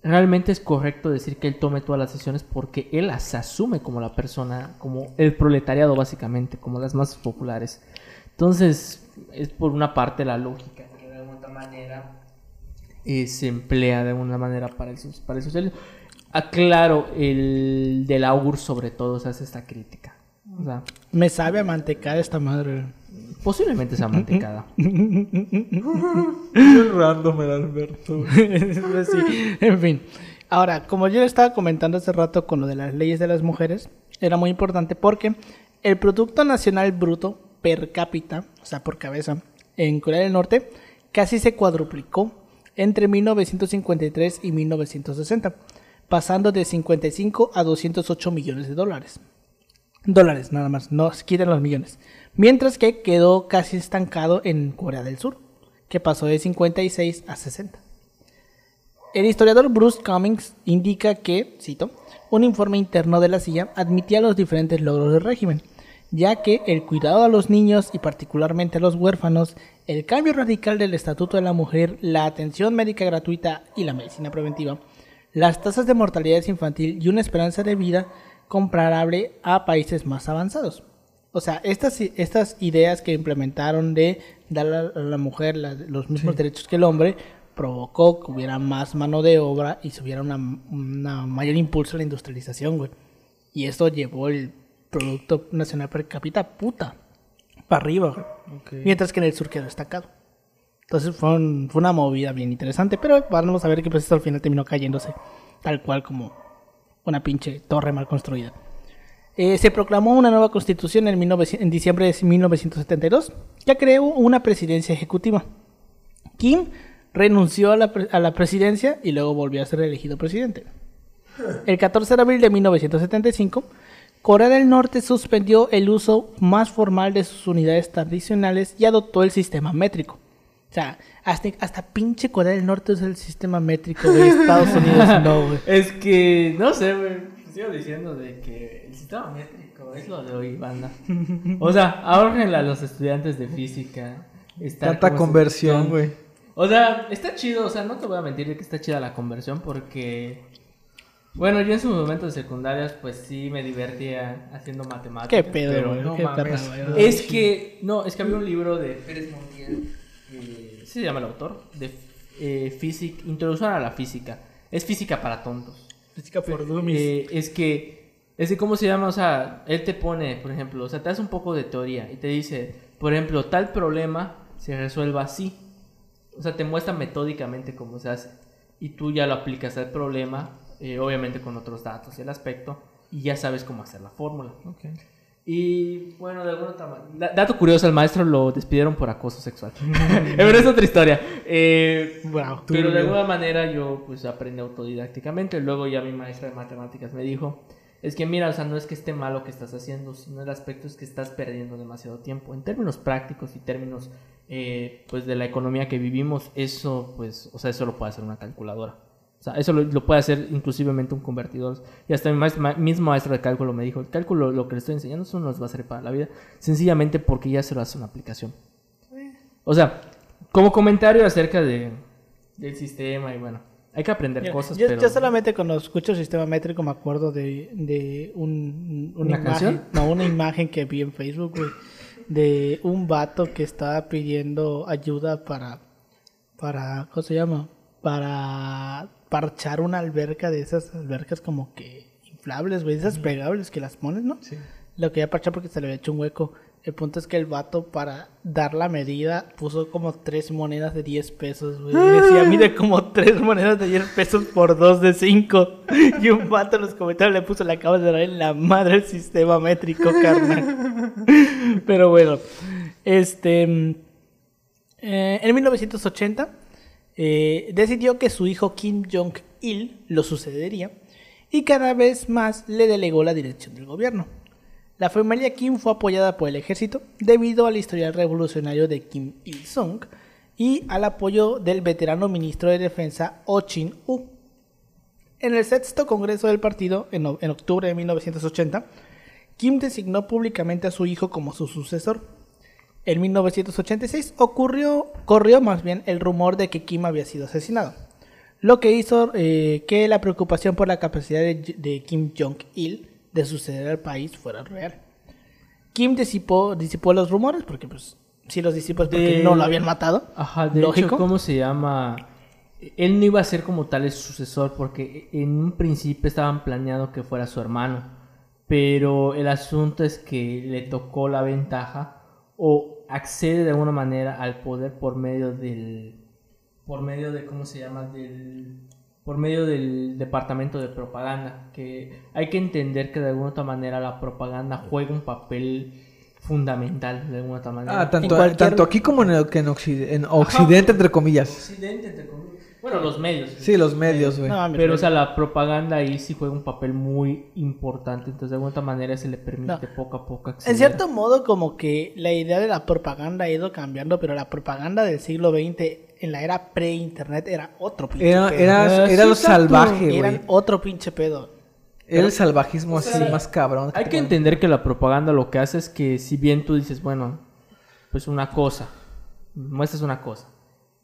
Speaker 2: realmente es correcto decir que él tome todas las decisiones porque él las asume como la persona, como el proletariado básicamente, como las más populares. Entonces, es por una parte la lógica que de alguna manera eh, se emplea de alguna manera para el, para el socialismo. Aclaro, el del augur sobre todo se hace esta crítica.
Speaker 1: Me sabe a mantecada esta madre.
Speaker 2: Posiblemente sea mantecada. *laughs*
Speaker 3: Muy random el Alberto. *laughs*
Speaker 1: Sí, en fin. Ahora, como yo estaba comentando hace rato con lo de las leyes de las mujeres, era muy importante porque el Producto Nacional Bruto per cápita, o sea, por cabeza, en Corea del Norte, casi se cuadruplicó entre 1953 y 1960, pasando de 55 a 208 millones de dólares. Dólares nada más, no se quiten los millones. Mientras que quedó casi estancado en Corea del Sur, que pasó de 56 a 60. El historiador Bruce Cummings indica que, cito, un informe interno de la CIA admitía los diferentes logros del régimen, ya que el cuidado a los niños y particularmente a los huérfanos, el cambio radical del estatuto de la mujer, la atención médica gratuita y la medicina preventiva, las tasas de mortalidad infantil y una esperanza de vida comparable a países más avanzados. O sea, estas, estas ideas que implementaron de dar a la mujer la- los mismos derechos que el hombre provocó que hubiera más mano de obra y se hubiera una, una mayor impulso a la industrialización, güey. Y esto llevó el Producto Nacional Per cápita puta para arriba, güey. Mientras que en el sur quedó destacado. Entonces fue, un- fue una movida bien interesante, pero vamos a ver que pues esto al final terminó cayéndose tal cual como una pinche torre mal construida. Eh, se proclamó una nueva constitución en, 1900 en diciembre de 1972 que creó una presidencia ejecutiva. Kim renunció a la, pre- a la presidencia y luego volvió a ser elegido presidente. El 14 de abril de 1975, Corea del Norte suspendió el uso más formal de sus unidades tradicionales y adoptó el sistema métrico. O sea, hasta, hasta pinche Corea del Norte usa el sistema métrico de Estados Unidos, *laughs* no, güey.
Speaker 2: Es que, no sé, güey. Sigo diciendo de que métrico es lo de hoy, banda. O sea, ahorrenle a los estudiantes de física.
Speaker 3: Tanta conversión, güey.
Speaker 2: O sea, está chido, o sea, no te voy a mentir de que está chida la conversión porque... Bueno, yo en sus momentos de secundarias, pues sí me divertía haciendo matemáticas.
Speaker 1: Qué pedo,
Speaker 2: pero
Speaker 1: güey,
Speaker 2: no
Speaker 1: qué
Speaker 2: mames.
Speaker 1: perra.
Speaker 2: Es que, no, es que había un libro de Pérez Montiel, eh, ¿sí se llama el autor, de eh, física, Introducción a la física. Es física para tontos.
Speaker 1: Física por dummies.
Speaker 2: Eh, es que, es que, ¿cómo se llama? O sea, él te pone, por ejemplo, o sea, te hace un poco de teoría y te dice, por ejemplo, tal problema se resuelva así. O sea, te muestra metódicamente cómo se hace. Y tú ya lo aplicas al problema, eh, obviamente con otros datos y el aspecto, y ya sabes cómo hacer la fórmula. Y bueno, de alguna otra manera. Dato curioso: al maestro lo despidieron por acoso sexual. *laughs* Pero es otra historia. Eh,
Speaker 1: Wow.
Speaker 2: pero de alguna manera yo pues aprendí autodidácticamente. Luego ya mi maestra de matemáticas me dijo, es que mira, o sea, no es que esté mal lo que estás haciendo, sino el aspecto es que estás perdiendo demasiado tiempo. En términos prácticos y términos eh, pues de la economía que vivimos, eso pues, o sea, eso lo puede hacer una calculadora. O sea, eso lo, lo puede hacer inclusivemente un convertidor. Y hasta mi maes- ma- mismo maestro de cálculo me dijo, el cálculo, lo que le estoy enseñando, eso no nos va a servir para la vida. Sencillamente porque ya se lo hace una aplicación. O sea, como comentario acerca de, del sistema y bueno, hay que aprender
Speaker 1: Mira,
Speaker 2: cosas,
Speaker 1: yo,
Speaker 2: pero...
Speaker 1: yo solamente cuando escucho sistema métrico me acuerdo de, de un, una,
Speaker 2: ¿Una
Speaker 1: imagen,
Speaker 2: canción?
Speaker 1: no, una imagen que vi en Facebook, güey, de un vato que estaba pidiendo ayuda para, para, ¿cómo se llama? Para parchar una alberca de esas albercas como que inflables, güey, esas pegables que las pones, ¿no?
Speaker 3: Sí.
Speaker 1: Lo quería parchar porque se le había hecho un hueco. El punto es que el vato, para dar la medida, puso como tres monedas de 10 pesos, güey. Y decía, mide como tres monedas de 10 pesos por dos de 5. Y un vato en los comentarios le puso, le acabas de dar en la madre el sistema métrico, carnal. *laughs* Pero bueno, este... eh, en 1980 eh, decidió que su hijo Kim Jong-il lo sucedería y cada vez más le delegó la dirección del gobierno. La familia Kim fue apoyada por el ejército debido al historial revolucionario de Kim Il-sung y al apoyo del veterano ministro de Defensa Oh Chin-u. En el sexto congreso del partido, en, octubre de 1980, Kim designó públicamente a su hijo como su sucesor. En 1986 ocurrió, corrió más bien el rumor de que Kim había sido asesinado, lo que hizo eh, que la preocupación por la capacidad de Kim Jong-il de suceder al país fuera real. Kim disipó, disipó los rumores, porque pues si los disipó es porque
Speaker 2: De-
Speaker 1: no lo habían matado.
Speaker 2: Ajá, de
Speaker 1: Lógico.
Speaker 2: hecho, ¿cómo se llama? Él no iba a ser como tal el sucesor porque en un principio estaban planeando que fuera su hermano. Pero el asunto es que le tocó la ventaja o accede de alguna manera al poder por medio del... Por medio de, ¿cómo se llama? Del... Por medio del departamento de propaganda. Que hay que entender que de alguna otra manera la propaganda juega un papel fundamental de alguna otra manera.
Speaker 3: Ah, tanto,
Speaker 1: cualquier-
Speaker 3: tanto aquí como en, el- que en, Occide- en Occidente, entre comillas.
Speaker 2: Occidente, entre comillas. Bueno, los medios.
Speaker 3: Sí, los medios, güey.
Speaker 1: No
Speaker 2: Pero, o sea, la propaganda ahí sí juega un papel muy importante. Entonces, de alguna otra manera se le permite poco a poco acceder.
Speaker 1: En cierto modo, como que la idea de la propaganda ha ido cambiando, pero la propaganda del siglo XX en la era pre-internet era otro pinche
Speaker 3: Era,
Speaker 1: pedo.
Speaker 3: era,
Speaker 2: Ah,
Speaker 3: era
Speaker 2: sí,
Speaker 3: lo salvaje, güey.
Speaker 1: otro pinche pedo.
Speaker 3: Era el salvajismo así
Speaker 2: sea,
Speaker 3: más cabrón.
Speaker 2: Hay que entender que la propaganda lo que hace es que si bien tú dices, bueno, pues una cosa, muestras una cosa,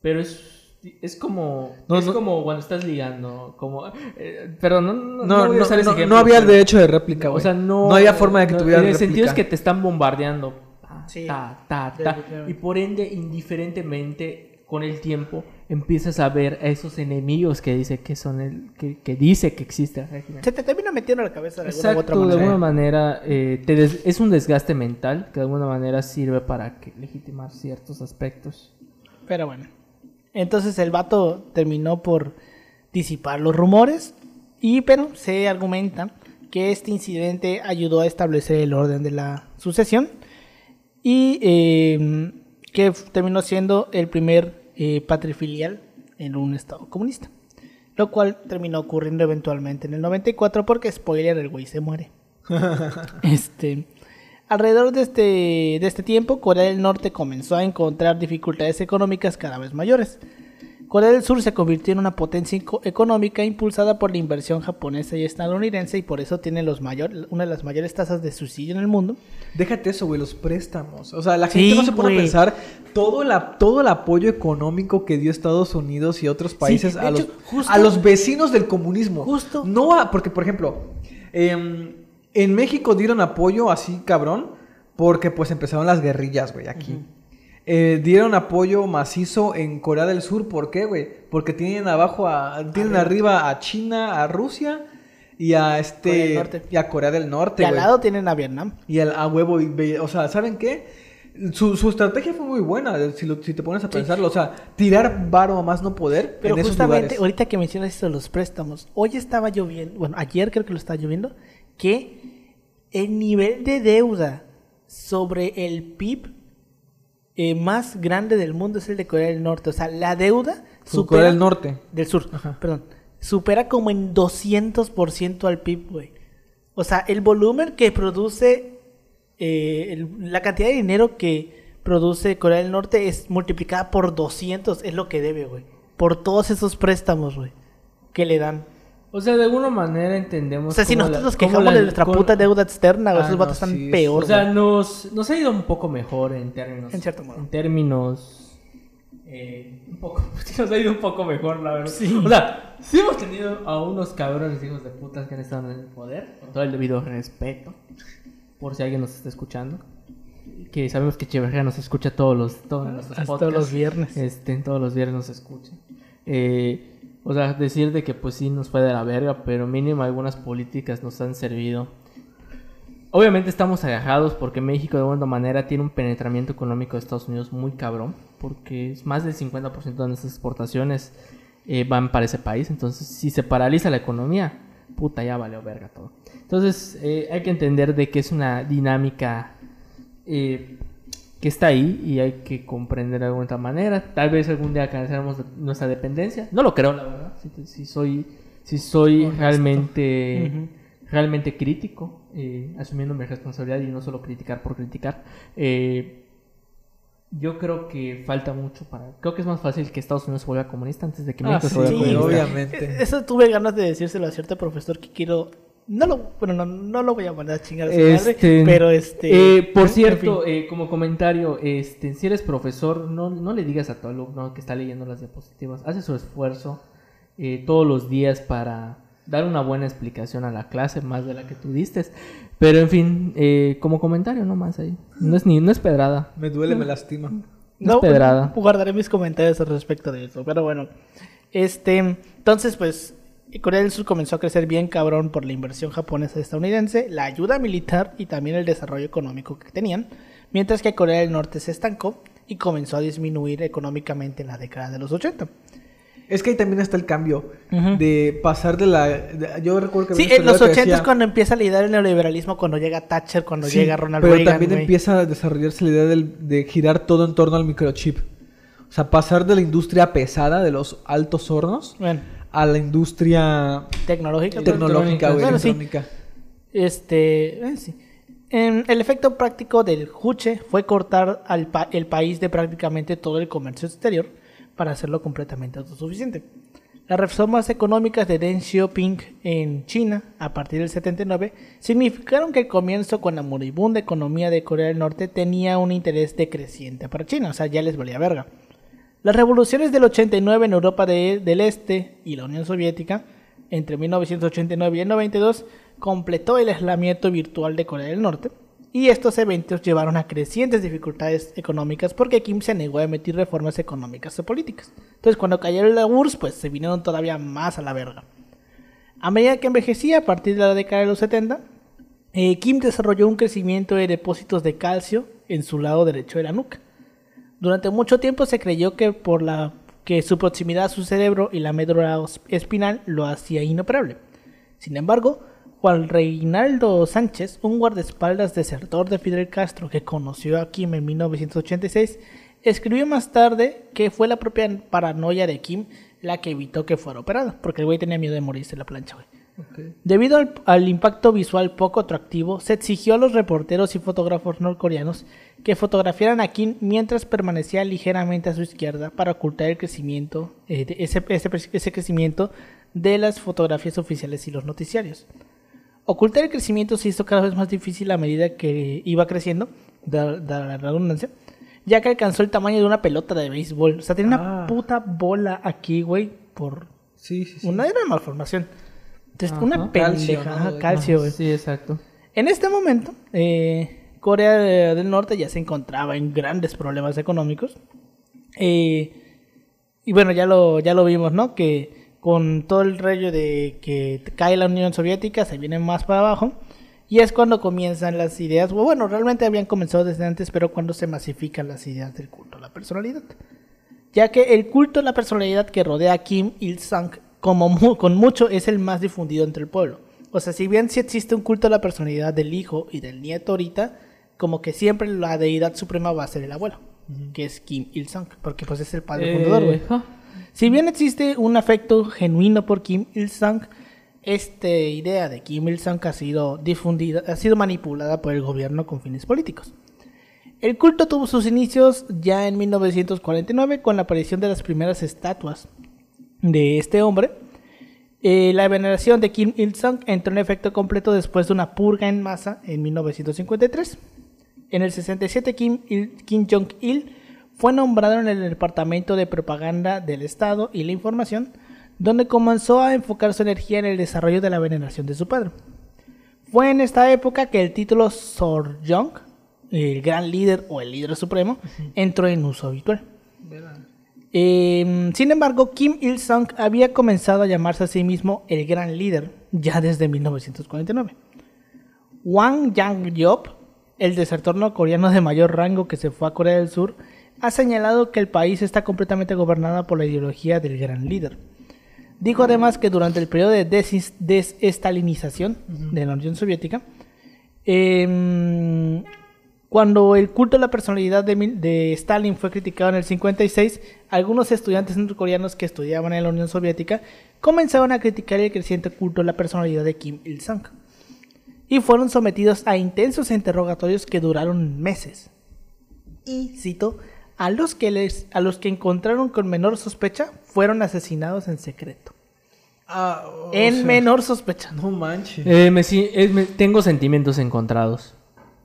Speaker 2: pero es, es como
Speaker 3: No,
Speaker 2: es
Speaker 3: no.
Speaker 2: como cuando estás ligando, como eh, pero no no,
Speaker 3: No,
Speaker 2: voy a
Speaker 3: no,
Speaker 2: usar ese
Speaker 3: no,
Speaker 2: ejemplo,
Speaker 3: no había
Speaker 2: pero-
Speaker 3: derecho de réplica,
Speaker 2: o
Speaker 3: güey.
Speaker 2: sea, no
Speaker 3: No había forma de que
Speaker 2: no,
Speaker 3: tuviera
Speaker 2: En el
Speaker 3: réplica.
Speaker 2: sentido es que te están bombardeando. ta,
Speaker 1: Sí.
Speaker 2: ta, ta,
Speaker 1: Sí,
Speaker 2: ta,
Speaker 1: efectivamente.
Speaker 2: y por ende indiferentemente con el tiempo empiezas a ver a esos enemigos que dice que son el que, que dice que existe régimen.
Speaker 1: Se te termina metiendo en la cabeza de alguna u otra
Speaker 2: Exacto, de
Speaker 1: manera.
Speaker 2: alguna manera eh, te des- es un desgaste mental que de alguna manera sirve para que legitimar ciertos aspectos.
Speaker 1: Pero bueno. Entonces el vato terminó por disipar los rumores. Y pero se argumenta que este incidente ayudó a establecer el orden de la sucesión. Y eh, que terminó siendo el primer eh, patrifilial en un estado comunista. Lo cual terminó ocurriendo eventualmente en el 94 porque, spoiler, el güey se muere. *laughs* Este, alrededor de este, de este tiempo, Corea del Norte comenzó a encontrar dificultades económicas cada vez mayores. Corea del Sur se convirtió en una potencia eco- económica impulsada por la inversión japonesa y estadounidense y por eso tiene los mayor, una de las mayores tasas de suicidio en el mundo.
Speaker 3: Déjate eso, güey, los préstamos. O sea, la
Speaker 1: Sí,
Speaker 3: gente no se pone a pensar todo, la, todo el apoyo económico que dio Estados Unidos y otros países
Speaker 1: de
Speaker 3: a, los,
Speaker 1: hecho, justo-
Speaker 3: a los vecinos del comunismo.
Speaker 1: Justo.
Speaker 3: No a, porque, por ejemplo, em, en México dieron apoyo así, cabrón, porque pues empezaron las guerrillas, güey, aquí. Eh, dieron apoyo macizo en Corea del Sur, ¿por qué, güey? Porque tienen abajo a, tienen arriba a China, a Rusia y a
Speaker 1: Corea del
Speaker 3: este
Speaker 1: Norte.
Speaker 3: y a Corea del Norte,
Speaker 1: Y al lado tienen a Vietnam.
Speaker 3: Y al, a huevo, y o sea, ¿saben qué? Su, su estrategia fue muy buena, si, lo- si te pones a pensarlo. O sea, tirar varo a más no poder
Speaker 1: Pero
Speaker 3: en
Speaker 1: justamente, ahorita que mencionas esto de los préstamos, hoy estaba lloviendo, bueno, ayer creo que lo estaba lloviendo, que el nivel de deuda sobre el PIB eh, más grande del mundo es el de Corea del Norte. O sea, la deuda
Speaker 3: Su Corea del Norte.
Speaker 1: del sur, perdón, supera como en 200% al PIB, güey. O sea, el volumen que produce, eh, el- la cantidad de dinero que produce Corea del Norte es multiplicada por 200, es lo que debe, güey. Por todos esos préstamos, güey. que le dan.
Speaker 2: O sea, de alguna manera entendemos.
Speaker 1: O sea, si nosotros
Speaker 2: la-
Speaker 1: nos quejamos
Speaker 2: la-
Speaker 1: de nuestra
Speaker 2: cómo-
Speaker 1: puta deuda externa,
Speaker 2: Ah,
Speaker 1: esos vatos están
Speaker 3: sí,
Speaker 1: peor.
Speaker 2: O sea, nos, nos ha ido un poco mejor en términos.
Speaker 1: En cierto modo.
Speaker 2: En términos. eh, un poco. *laughs* Nos ha ido un poco mejor, la verdad.
Speaker 1: Sí.
Speaker 2: O sea, sí hemos tenido a unos cabrones hijos de putas que han estado en el poder. Con todo el debido respeto. Por si alguien nos está escuchando. Que sabemos que Echeverría nos escucha todos los, todos nuestros
Speaker 1: Hasta
Speaker 2: podcasts.
Speaker 1: los viernes.
Speaker 2: Este, todos los viernes nos escucha. Eh, o sea, decir de que pues sí nos fue de la verga, pero mínimo algunas políticas nos han servido. Obviamente estamos agajados porque México de alguna manera tiene un penetramiento económico de Estados Unidos muy cabrón, porque es más del 50% de nuestras exportaciones eh, van para ese país, entonces si se paraliza la economía, puta ya valió verga todo. Entonces eh, hay que entender de que es una dinámica eh, que está ahí y hay que comprender de alguna otra manera. Tal vez algún día alcanzaremos nuestra dependencia. No lo creo, la verdad. Si, si soy, si soy
Speaker 1: Honesto.
Speaker 2: realmente, realmente crítico, eh, asumiendo mi responsabilidad y no solo criticar por criticar. eh, yo creo que falta mucho para. Creo que es más fácil que Estados Unidos se vuelva comunista antes de que
Speaker 3: Ah,
Speaker 2: México se
Speaker 3: sí,
Speaker 2: vuelva comunista.
Speaker 3: obviamente.
Speaker 1: Eh, Eso tuve ganas de decírselo a cierto profesor que quiero. No lo, bueno, no, no lo voy a mandar a chingar a su
Speaker 2: Este,
Speaker 1: madre, pero este.
Speaker 2: eh, por
Speaker 1: en
Speaker 2: cierto,
Speaker 1: fin.
Speaker 2: eh, como comentario, este, si eres profesor, no, no le digas a tu alumno que está leyendo las diapositivas, hace su esfuerzo eh, todos los días para dar una buena explicación a la clase, más de la que tú diste. Pero en fin, eh, como comentario nomás ahí. No es ni, no es pedrada.
Speaker 3: Me duele, me lastima.
Speaker 2: no es pedrada.
Speaker 1: guardaré mis comentarios al respecto de eso. Pero bueno, este, entonces pues Corea del Sur comenzó a crecer bien cabrón por la inversión japonesa y estadounidense, la ayuda militar y también el desarrollo económico que tenían, mientras que Corea del Norte se estancó y comenzó a disminuir económicamente en la década de los 80.
Speaker 3: Es que ahí también está el cambio de pasar de la... de- yo recuerdo que
Speaker 1: Sí, en los
Speaker 3: historiador que
Speaker 1: 80 es cuando empieza la idea del neoliberalismo, cuando llega Thatcher, cuando
Speaker 3: Sí,
Speaker 1: llega Ronald
Speaker 3: pero
Speaker 1: Reagan.
Speaker 3: también
Speaker 1: güey.
Speaker 3: empieza a desarrollarse la idea del- de girar todo en torno al microchip. O sea, pasar de la industria pesada, de los altos hornos,
Speaker 1: Bueno,
Speaker 3: a la industria
Speaker 1: tecnológica.
Speaker 3: tecnológica, güey,
Speaker 1: Bueno, sí.
Speaker 3: electrónica.
Speaker 1: Este, eh, sí. Em, el efecto práctico del Juche fue cortar al pa- el país de prácticamente todo el comercio exterior para hacerlo completamente autosuficiente. Las reformas económicas de Deng Xiaoping en China a partir del 79 significaron que el comienzo con la moribunda economía de Corea del Norte tenía un interés decreciente para China, o sea, ya les valía verga. Las revoluciones del 89 en Europa de- del Este y la Unión Soviética, entre 1989 y el 92, completó el aislamiento virtual de Corea del Norte, y estos eventos llevaron a crecientes dificultades económicas porque Kim se negó a emitir reformas económicas o políticas. Entonces, cuando cayeron la URSS, pues se vinieron todavía más a la verga. A medida que envejecía, a partir de la década de los 70, eh, Kim desarrolló un crecimiento de depósitos de calcio en su lado derecho de la nuca. Durante mucho tiempo se creyó que por la que su proximidad a su cerebro y la médula espinal lo hacía inoperable. Sin embargo, Juan Reinaldo Sánchez, un guardaespaldas desertor de Fidel Castro que conoció a Kim en 1986, escribió más tarde que fue la propia paranoia de Kim la que evitó que fuera operado, porque el güey tenía miedo de morirse en la plancha, güey. Debido al, al impacto visual poco atractivo, se exigió a los reporteros y fotógrafos norcoreanos que fotografiaran a Kim mientras permanecía ligeramente a su izquierda para ocultar el crecimiento, eh, de ese, ese, ese crecimiento de las fotografías oficiales y los noticiarios. Ocultar el crecimiento se hizo cada vez más difícil a medida que iba creciendo, da la redundancia, ya que alcanzó el tamaño de una pelota de béisbol. O sea, tenía una
Speaker 3: Ah.
Speaker 1: puta bola aquí, güey, por
Speaker 3: Sí, sí, sí.
Speaker 1: una de malformación. Entonces,
Speaker 2: Ajá.
Speaker 1: una
Speaker 3: Calcio,
Speaker 1: pendeja,
Speaker 3: ¿no?
Speaker 1: ajá,
Speaker 3: Ajá,
Speaker 1: calcio, güey.
Speaker 2: Sí, exacto.
Speaker 1: En este momento, eh, Corea de- del Norte ya se encontraba en grandes problemas económicos. Eh, y bueno, ya lo, ya lo vimos, ¿no? Que con todo el rollo de que cae la Unión Soviética, se viene más para abajo. Y es cuando comienzan las ideas, bueno, realmente habían comenzado desde antes, pero cuando se masifican las ideas del culto a la personalidad. Ya que el culto a la personalidad que rodea a Kim Il-sung, como mu- con mucho, es el más difundido entre el pueblo. O sea, si bien sí existe un culto a la personalidad del hijo y del nieto ahorita, como que siempre la deidad suprema va a ser el abuelo, que es Kim Il-sung, porque pues es el padre fundador, güey.
Speaker 2: Eh.
Speaker 1: Si bien existe un afecto genuino por Kim Il-sung, esta idea de Kim Il-sung ha sido difundida, ha sido manipulada por el gobierno con fines políticos. El culto tuvo sus inicios ya en 1949 con la aparición de las primeras estatuas de este hombre Eh, la veneración de Kim Il-sung entró en efecto completo después de una purga en masa en 1953. En el 67, Kim, Il- Kim Jong-il fue nombrado en el Departamento de Propaganda del Estado y la Información, donde comenzó a enfocar su energía en el desarrollo de la veneración de su padre. Fue en esta época que el título Sorjong, el gran líder o el líder supremo, entró en uso habitual. Eh, sin embargo, Kim Il-sung había comenzado a llamarse a sí mismo el gran líder ya desde 1949. Wang Yang-yop, el desertor norcoreano de mayor rango que se fue a Corea del Sur, ha señalado que el país está completamente gobernado por la ideología del gran líder. Dijo además que durante el periodo de desestalinización de la Unión Soviética, em, cuando el culto a la personalidad de Stalin fue criticado en el 56, algunos estudiantes norcoreanos que estudiaban en la Unión Soviética comenzaron a criticar el creciente culto a la personalidad de Kim Il-sung y fueron sometidos a intensos interrogatorios que duraron meses. Y cito, a los que les a los que encontraron con menor sospecha fueron asesinados en secreto.
Speaker 3: Ah,
Speaker 1: en
Speaker 3: sea,
Speaker 1: menor sospecha.
Speaker 3: No manches.
Speaker 2: Eh, me, eh, me- tengo sentimientos encontrados.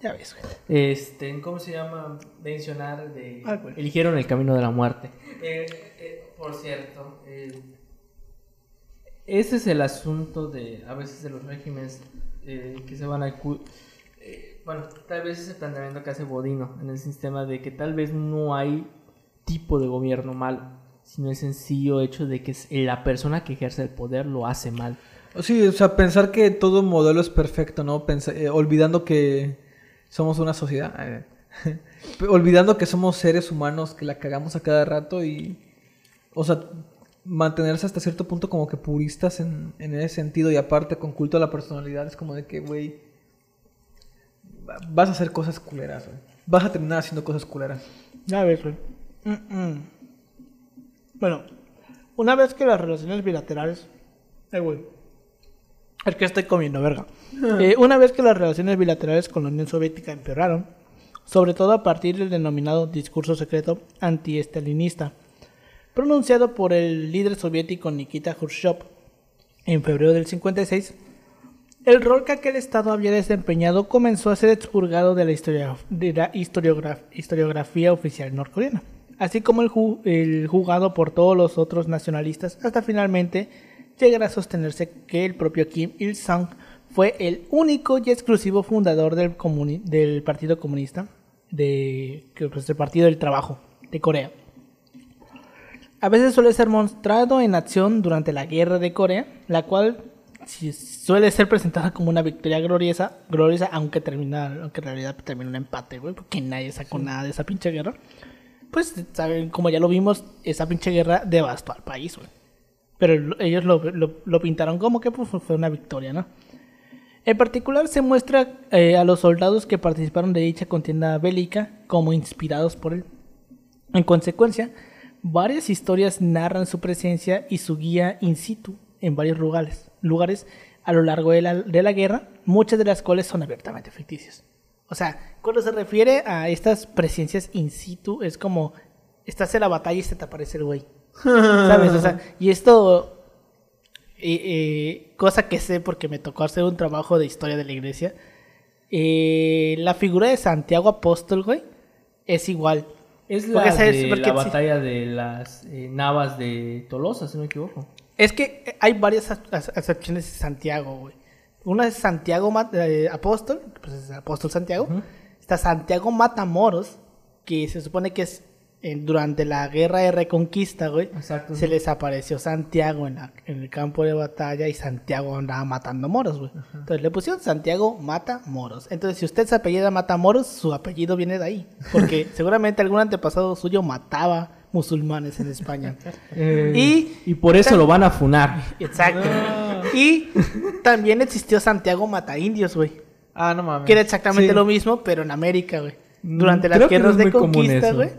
Speaker 1: Ya ves, güey.
Speaker 2: Este, ¿cómo se llama? Mencionar de...
Speaker 1: Ah, güey.
Speaker 2: Eligieron el camino de la muerte. Eh, eh, por cierto, eh, ese es el asunto de, a veces, de los regímenes eh, que se van a... eh, bueno, tal vez ese planteamiento que hace Bodino en el sistema de que tal vez no hay tipo de gobierno malo, sino el sencillo hecho de que es la persona que ejerce el poder lo hace mal.
Speaker 3: Sí, o sea, pensar que todo modelo es perfecto, ¿no? Pensa- eh, olvidando que somos una sociedad. *laughs* olvidando que somos seres humanos que la cagamos a cada rato y... O sea, mantenerse hasta cierto punto como que puristas en, en ese sentido y aparte con culto a la personalidad es como de que, güey, va- vas a hacer cosas culeras, güey. Vas a terminar haciendo cosas culeras.
Speaker 1: Ya ves, güey. Bueno, una vez que las relaciones bilaterales. Eh, güey. Es que estoy comiendo, verga. Eh, una vez que las relaciones bilaterales con la Unión Soviética empeoraron, sobre todo a partir del denominado discurso secreto anti-estalinista, pronunciado por el líder soviético Nikita Khrushchev en febrero del 56, el rol que aquel Estado había desempeñado comenzó a ser expurgado de la, historia- de la historiograf- historiografía oficial norcoreana, así como el, ju- el jugado por todos los otros nacionalistas, hasta finalmente llegar a sostenerse que el propio Kim Il-sung fue el único y exclusivo fundador del, comuni- del Partido Comunista, de, pues, del Partido del Trabajo de Corea. A veces suele ser mostrado en acción durante la guerra de Corea, la cual suele ser presentada como una victoria gloriosa, gloriosa aunque termina, aunque en realidad termina un empate, güey, porque nadie sacó nada de esa pinche guerra. Pues, saben, como ya lo vimos, esa pinche guerra devastó al país, güey. Pero lo- ellos lo, lo- lo pintaron como que pues, fue una victoria, ¿no? En particular se muestra eh, a los soldados que participaron de dicha contienda bélica como inspirados por él. En consecuencia, varias historias narran su presencia y su guía in situ en varios lugares, lugares a lo largo de la, de la guerra, muchas de las cuales son abiertamente ficticias. O sea, cuando se refiere a estas presencias in situ, es como estás en la batalla y se te aparece el güey. *laughs* ¿Sabes? O sea, y esto, eh, eh, cosa que sé porque me tocó hacer un trabajo de historia de la iglesia, eh, la figura de Santiago Apóstol, güey, es igual.
Speaker 2: Es la,
Speaker 1: sabes-
Speaker 2: de
Speaker 1: porque
Speaker 2: la
Speaker 1: sí.
Speaker 2: batalla de las eh, navas de Tolosa, si no me equivoco.
Speaker 1: Es que hay varias ac- ac- acepciones de Santiago, güey. Una es Santiago eh, Apóstol, pues es Apóstol Santiago. Está Santiago Matamoros, que se supone que es durante la guerra de Reconquista, güey.
Speaker 2: Exacto,
Speaker 1: Se
Speaker 2: sí.
Speaker 1: les apareció Santiago en, la- en el campo de batalla y Santiago andaba matando moros, güey. Entonces le pusieron Santiago Mata Moros. Entonces, si usted se apellida Mata Moros, su apellido viene de ahí. Porque *laughs* seguramente algún antepasado suyo mataba musulmanes en España. *laughs* Y-
Speaker 2: y por eso lo van a funar.
Speaker 1: Exacto. Y también existió Santiago Mata Indios, güey.
Speaker 3: Ah, no mames.
Speaker 1: Que era exactamente
Speaker 3: Sí.
Speaker 1: lo mismo, pero en América, güey.
Speaker 2: Mm,
Speaker 1: Durante las
Speaker 2: que no
Speaker 1: guerras de conquista, güey.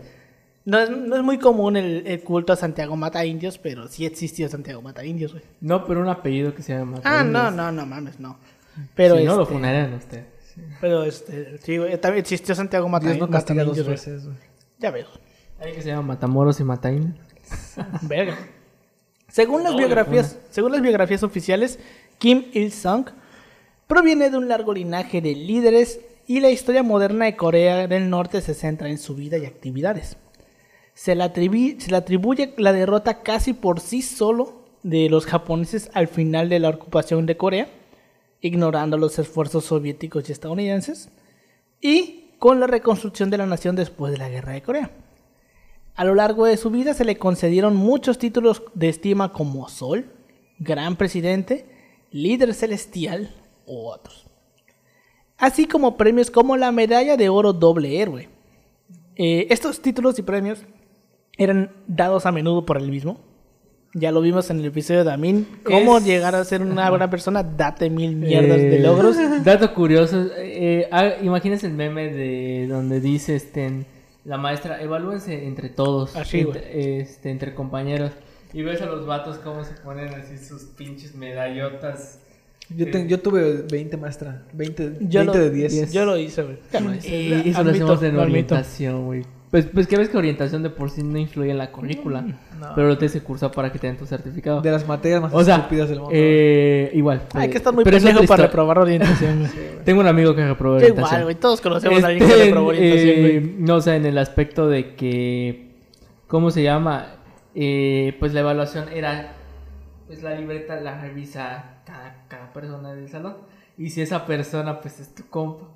Speaker 1: No es, no es muy común el, el culto a Santiago Mata Indios, pero sí existió Santiago Mata Indios, güey.
Speaker 2: No, pero un apellido que se llama
Speaker 1: Ah, no, no, no mames, no. Pero
Speaker 2: si no, lo
Speaker 1: este,
Speaker 2: funarían a usted.
Speaker 1: Pero este, sí, güey, también existió Santiago Mata,
Speaker 3: Dios no
Speaker 1: Mata
Speaker 3: dos
Speaker 1: Indios, güey.
Speaker 3: veces, güey.
Speaker 1: Ya veo.
Speaker 2: Hay que se llama Matamoros y Mataín. *laughs*
Speaker 1: Verga. Según las, biografías, según las biografías oficiales, Kim Il-sung proviene de un largo linaje de líderes y la historia moderna de Corea del Norte se centra en su vida y actividades. Se le, atribuye la derrota casi por sí solo de los japoneses al final de la ocupación de Corea, ignorando los esfuerzos soviéticos y estadounidenses, y con la reconstrucción de la nación después de la guerra de Corea. A lo largo de su vida se le concedieron muchos títulos de estima como Sol, Gran Presidente, Líder Celestial u otros. Así como premios como la Medalla de Oro Doble Héroe. Eh, estos títulos y premios eran dados a menudo por él mismo. Ya lo vimos en el episodio de Amin. Cómo
Speaker 2: Es-
Speaker 1: llegar a ser una buena persona, date mil mierdas de
Speaker 2: Eh,
Speaker 1: logros. *laughs*
Speaker 2: Dato curioso, eh, ah, imagínense el meme de donde dice este la maestra, evalúense entre todos,
Speaker 1: Así,
Speaker 2: entre, este, entre compañeros. Y ves a los vatos cómo se ponen así sus pinches medallotas.
Speaker 3: Yo, te- yo tuve 20, maestra. 20,
Speaker 1: Yo
Speaker 3: 20
Speaker 1: lo,
Speaker 3: de 10.
Speaker 1: Yo lo hice, güey.
Speaker 2: Y Eh, eso lo
Speaker 1: Admito,
Speaker 2: hacemos en orientación, güey. Pues, pues que ves que orientación de por sí no influye en la currícula.
Speaker 1: Mm,
Speaker 2: Pero lo tienes que cursar para que te den tu certificado.
Speaker 3: De las materias más
Speaker 2: O sea,
Speaker 3: estúpidas del mundo.
Speaker 2: eh, igual.
Speaker 1: Hay
Speaker 2: eh,
Speaker 1: que estar muy
Speaker 2: pero es
Speaker 1: pendejo para reprobar orientación. *laughs*
Speaker 2: Tengo un amigo que reprobó orientación.
Speaker 1: igual, güey. Todos conocemos a alguien que
Speaker 2: Este,
Speaker 1: reprobó orientación,
Speaker 2: eh, no, o sea, en el aspecto de que, ¿cómo se llama? Eh, pues la evaluación era, pues la libreta la revisa cada, cada persona del salón. Y si esa persona, pues es tu compa.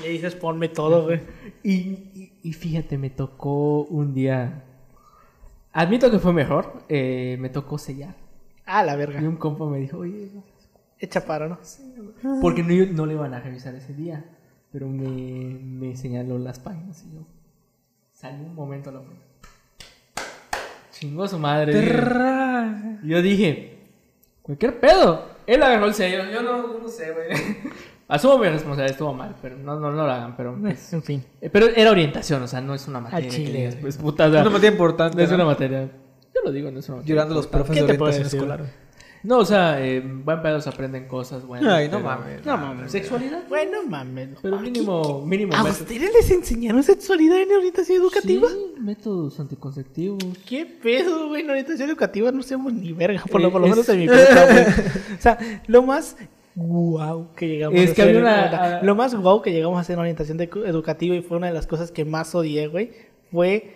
Speaker 1: Y ahí dices, ponme todo, güey.
Speaker 2: Y, y, y fíjate, me tocó un día, admito que fue mejor, eh, me tocó sellar.
Speaker 1: Ah, la
Speaker 2: Y
Speaker 1: verga.
Speaker 2: un compa me dijo, oye,
Speaker 1: Echa paro, ¿no?
Speaker 2: porque no, no le iban a revisar ese día, pero me, me señaló las páginas y yo salí un momento a la prueba. Chingó su madre. Y yo dije, cualquier pedo. Él agarró el sello, yo no, no sé, güey. Asumo mi responsabilidad, estuvo mal, pero no, no, no lo hagan, pero... pues,
Speaker 1: En fin.
Speaker 2: eh, pero era orientación, o sea, no es una materia. que
Speaker 1: chile,
Speaker 2: digas, pues puta, o sea,
Speaker 3: Una materia importante.
Speaker 2: no es una materia. Yo lo digo, no es una materia.
Speaker 3: Llorando los profes
Speaker 1: ¿Qué
Speaker 3: de
Speaker 1: te
Speaker 3: escolar.
Speaker 2: No, o sea, eh, buen pedo se aprenden cosas buenas.
Speaker 3: Ay, no
Speaker 2: pero-
Speaker 3: mames.
Speaker 1: No mames.
Speaker 2: ¿Sexualidad?
Speaker 1: Bueno, mames.
Speaker 2: Pero mínimo, mínimo.
Speaker 1: ¿A ustedes les enseñaron sexualidad en orientación educativa?
Speaker 2: Sí, métodos anticonceptivos.
Speaker 1: ¿Qué pedo, güey? En orientación educativa no hacemos ni verga, por lo,
Speaker 2: Eh,
Speaker 1: por lo menos
Speaker 2: es-
Speaker 1: en mi *laughs* prepa, güey. *laughs* O sea, lo más guau que llegamos
Speaker 2: Es
Speaker 1: a
Speaker 2: que
Speaker 1: hacer.
Speaker 2: una- ah-
Speaker 1: Lo más guau que llegamos a hacer en orientación de- educativa y fue una de las cosas que más odié, güey, fue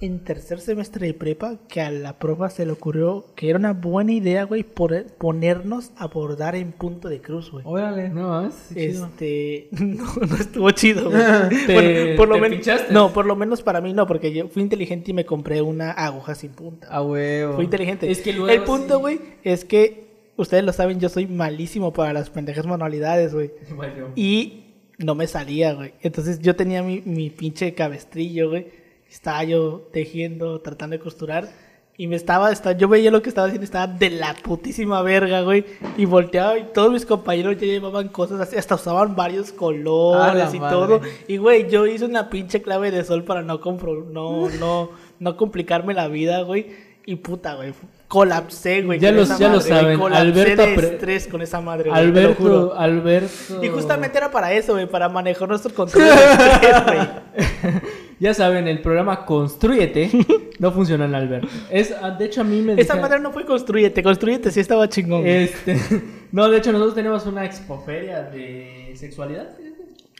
Speaker 1: en tercer semestre de prepa que a la profa se le ocurrió que era una buena idea, güey, por- ponernos a bordar en punto de cruz, güey.
Speaker 3: Órale.
Speaker 2: No más.
Speaker 1: Este, *laughs* no, no estuvo chido. güey. *laughs* Bueno, por lo menos, no, por lo menos para mí no, porque yo fui inteligente y me compré una aguja sin punta.
Speaker 3: A huevo.
Speaker 1: Fui inteligente.
Speaker 2: Es que luego
Speaker 1: el punto,
Speaker 2: sí.
Speaker 1: güey, es que ustedes lo saben, yo soy malísimo para las pendejas manualidades, güey. Y no me salía, güey. Entonces yo tenía mi, mi pinche cabestrillo, güey. Estaba yo tejiendo, tratando de costurar. Y me estaba, esta- yo veía lo que estaba haciendo, estaba de la putísima verga, güey. Y volteaba y todos mis compañeros ya llevaban cosas así, hasta usaban varios colores y
Speaker 3: madre.
Speaker 1: todo. Y, güey, yo hice una pinche clave de sol para no, compro, no, no, no complicarme la vida, güey. Y puta, güey, colapsé, güey.
Speaker 2: Ya
Speaker 1: con
Speaker 2: lo-
Speaker 1: esa
Speaker 2: ya lo
Speaker 1: madre,
Speaker 2: saben,
Speaker 1: Colapsé
Speaker 2: Alberto
Speaker 1: de estrés con esa madre, güey, te lo juro.
Speaker 2: Alberto, Alberto.
Speaker 1: Y justamente era para eso, güey, para manejar nuestro control de estrés, güey. *laughs*
Speaker 2: Ya saben, el programa Construyete no funciona en Alberto. Es, ah, de hecho, a mí me.
Speaker 1: Esa madre no fue construyete, construyete sí estaba chingón.
Speaker 2: Este, *laughs* no, de hecho, nosotros tenemos una expoferia de sexualidad.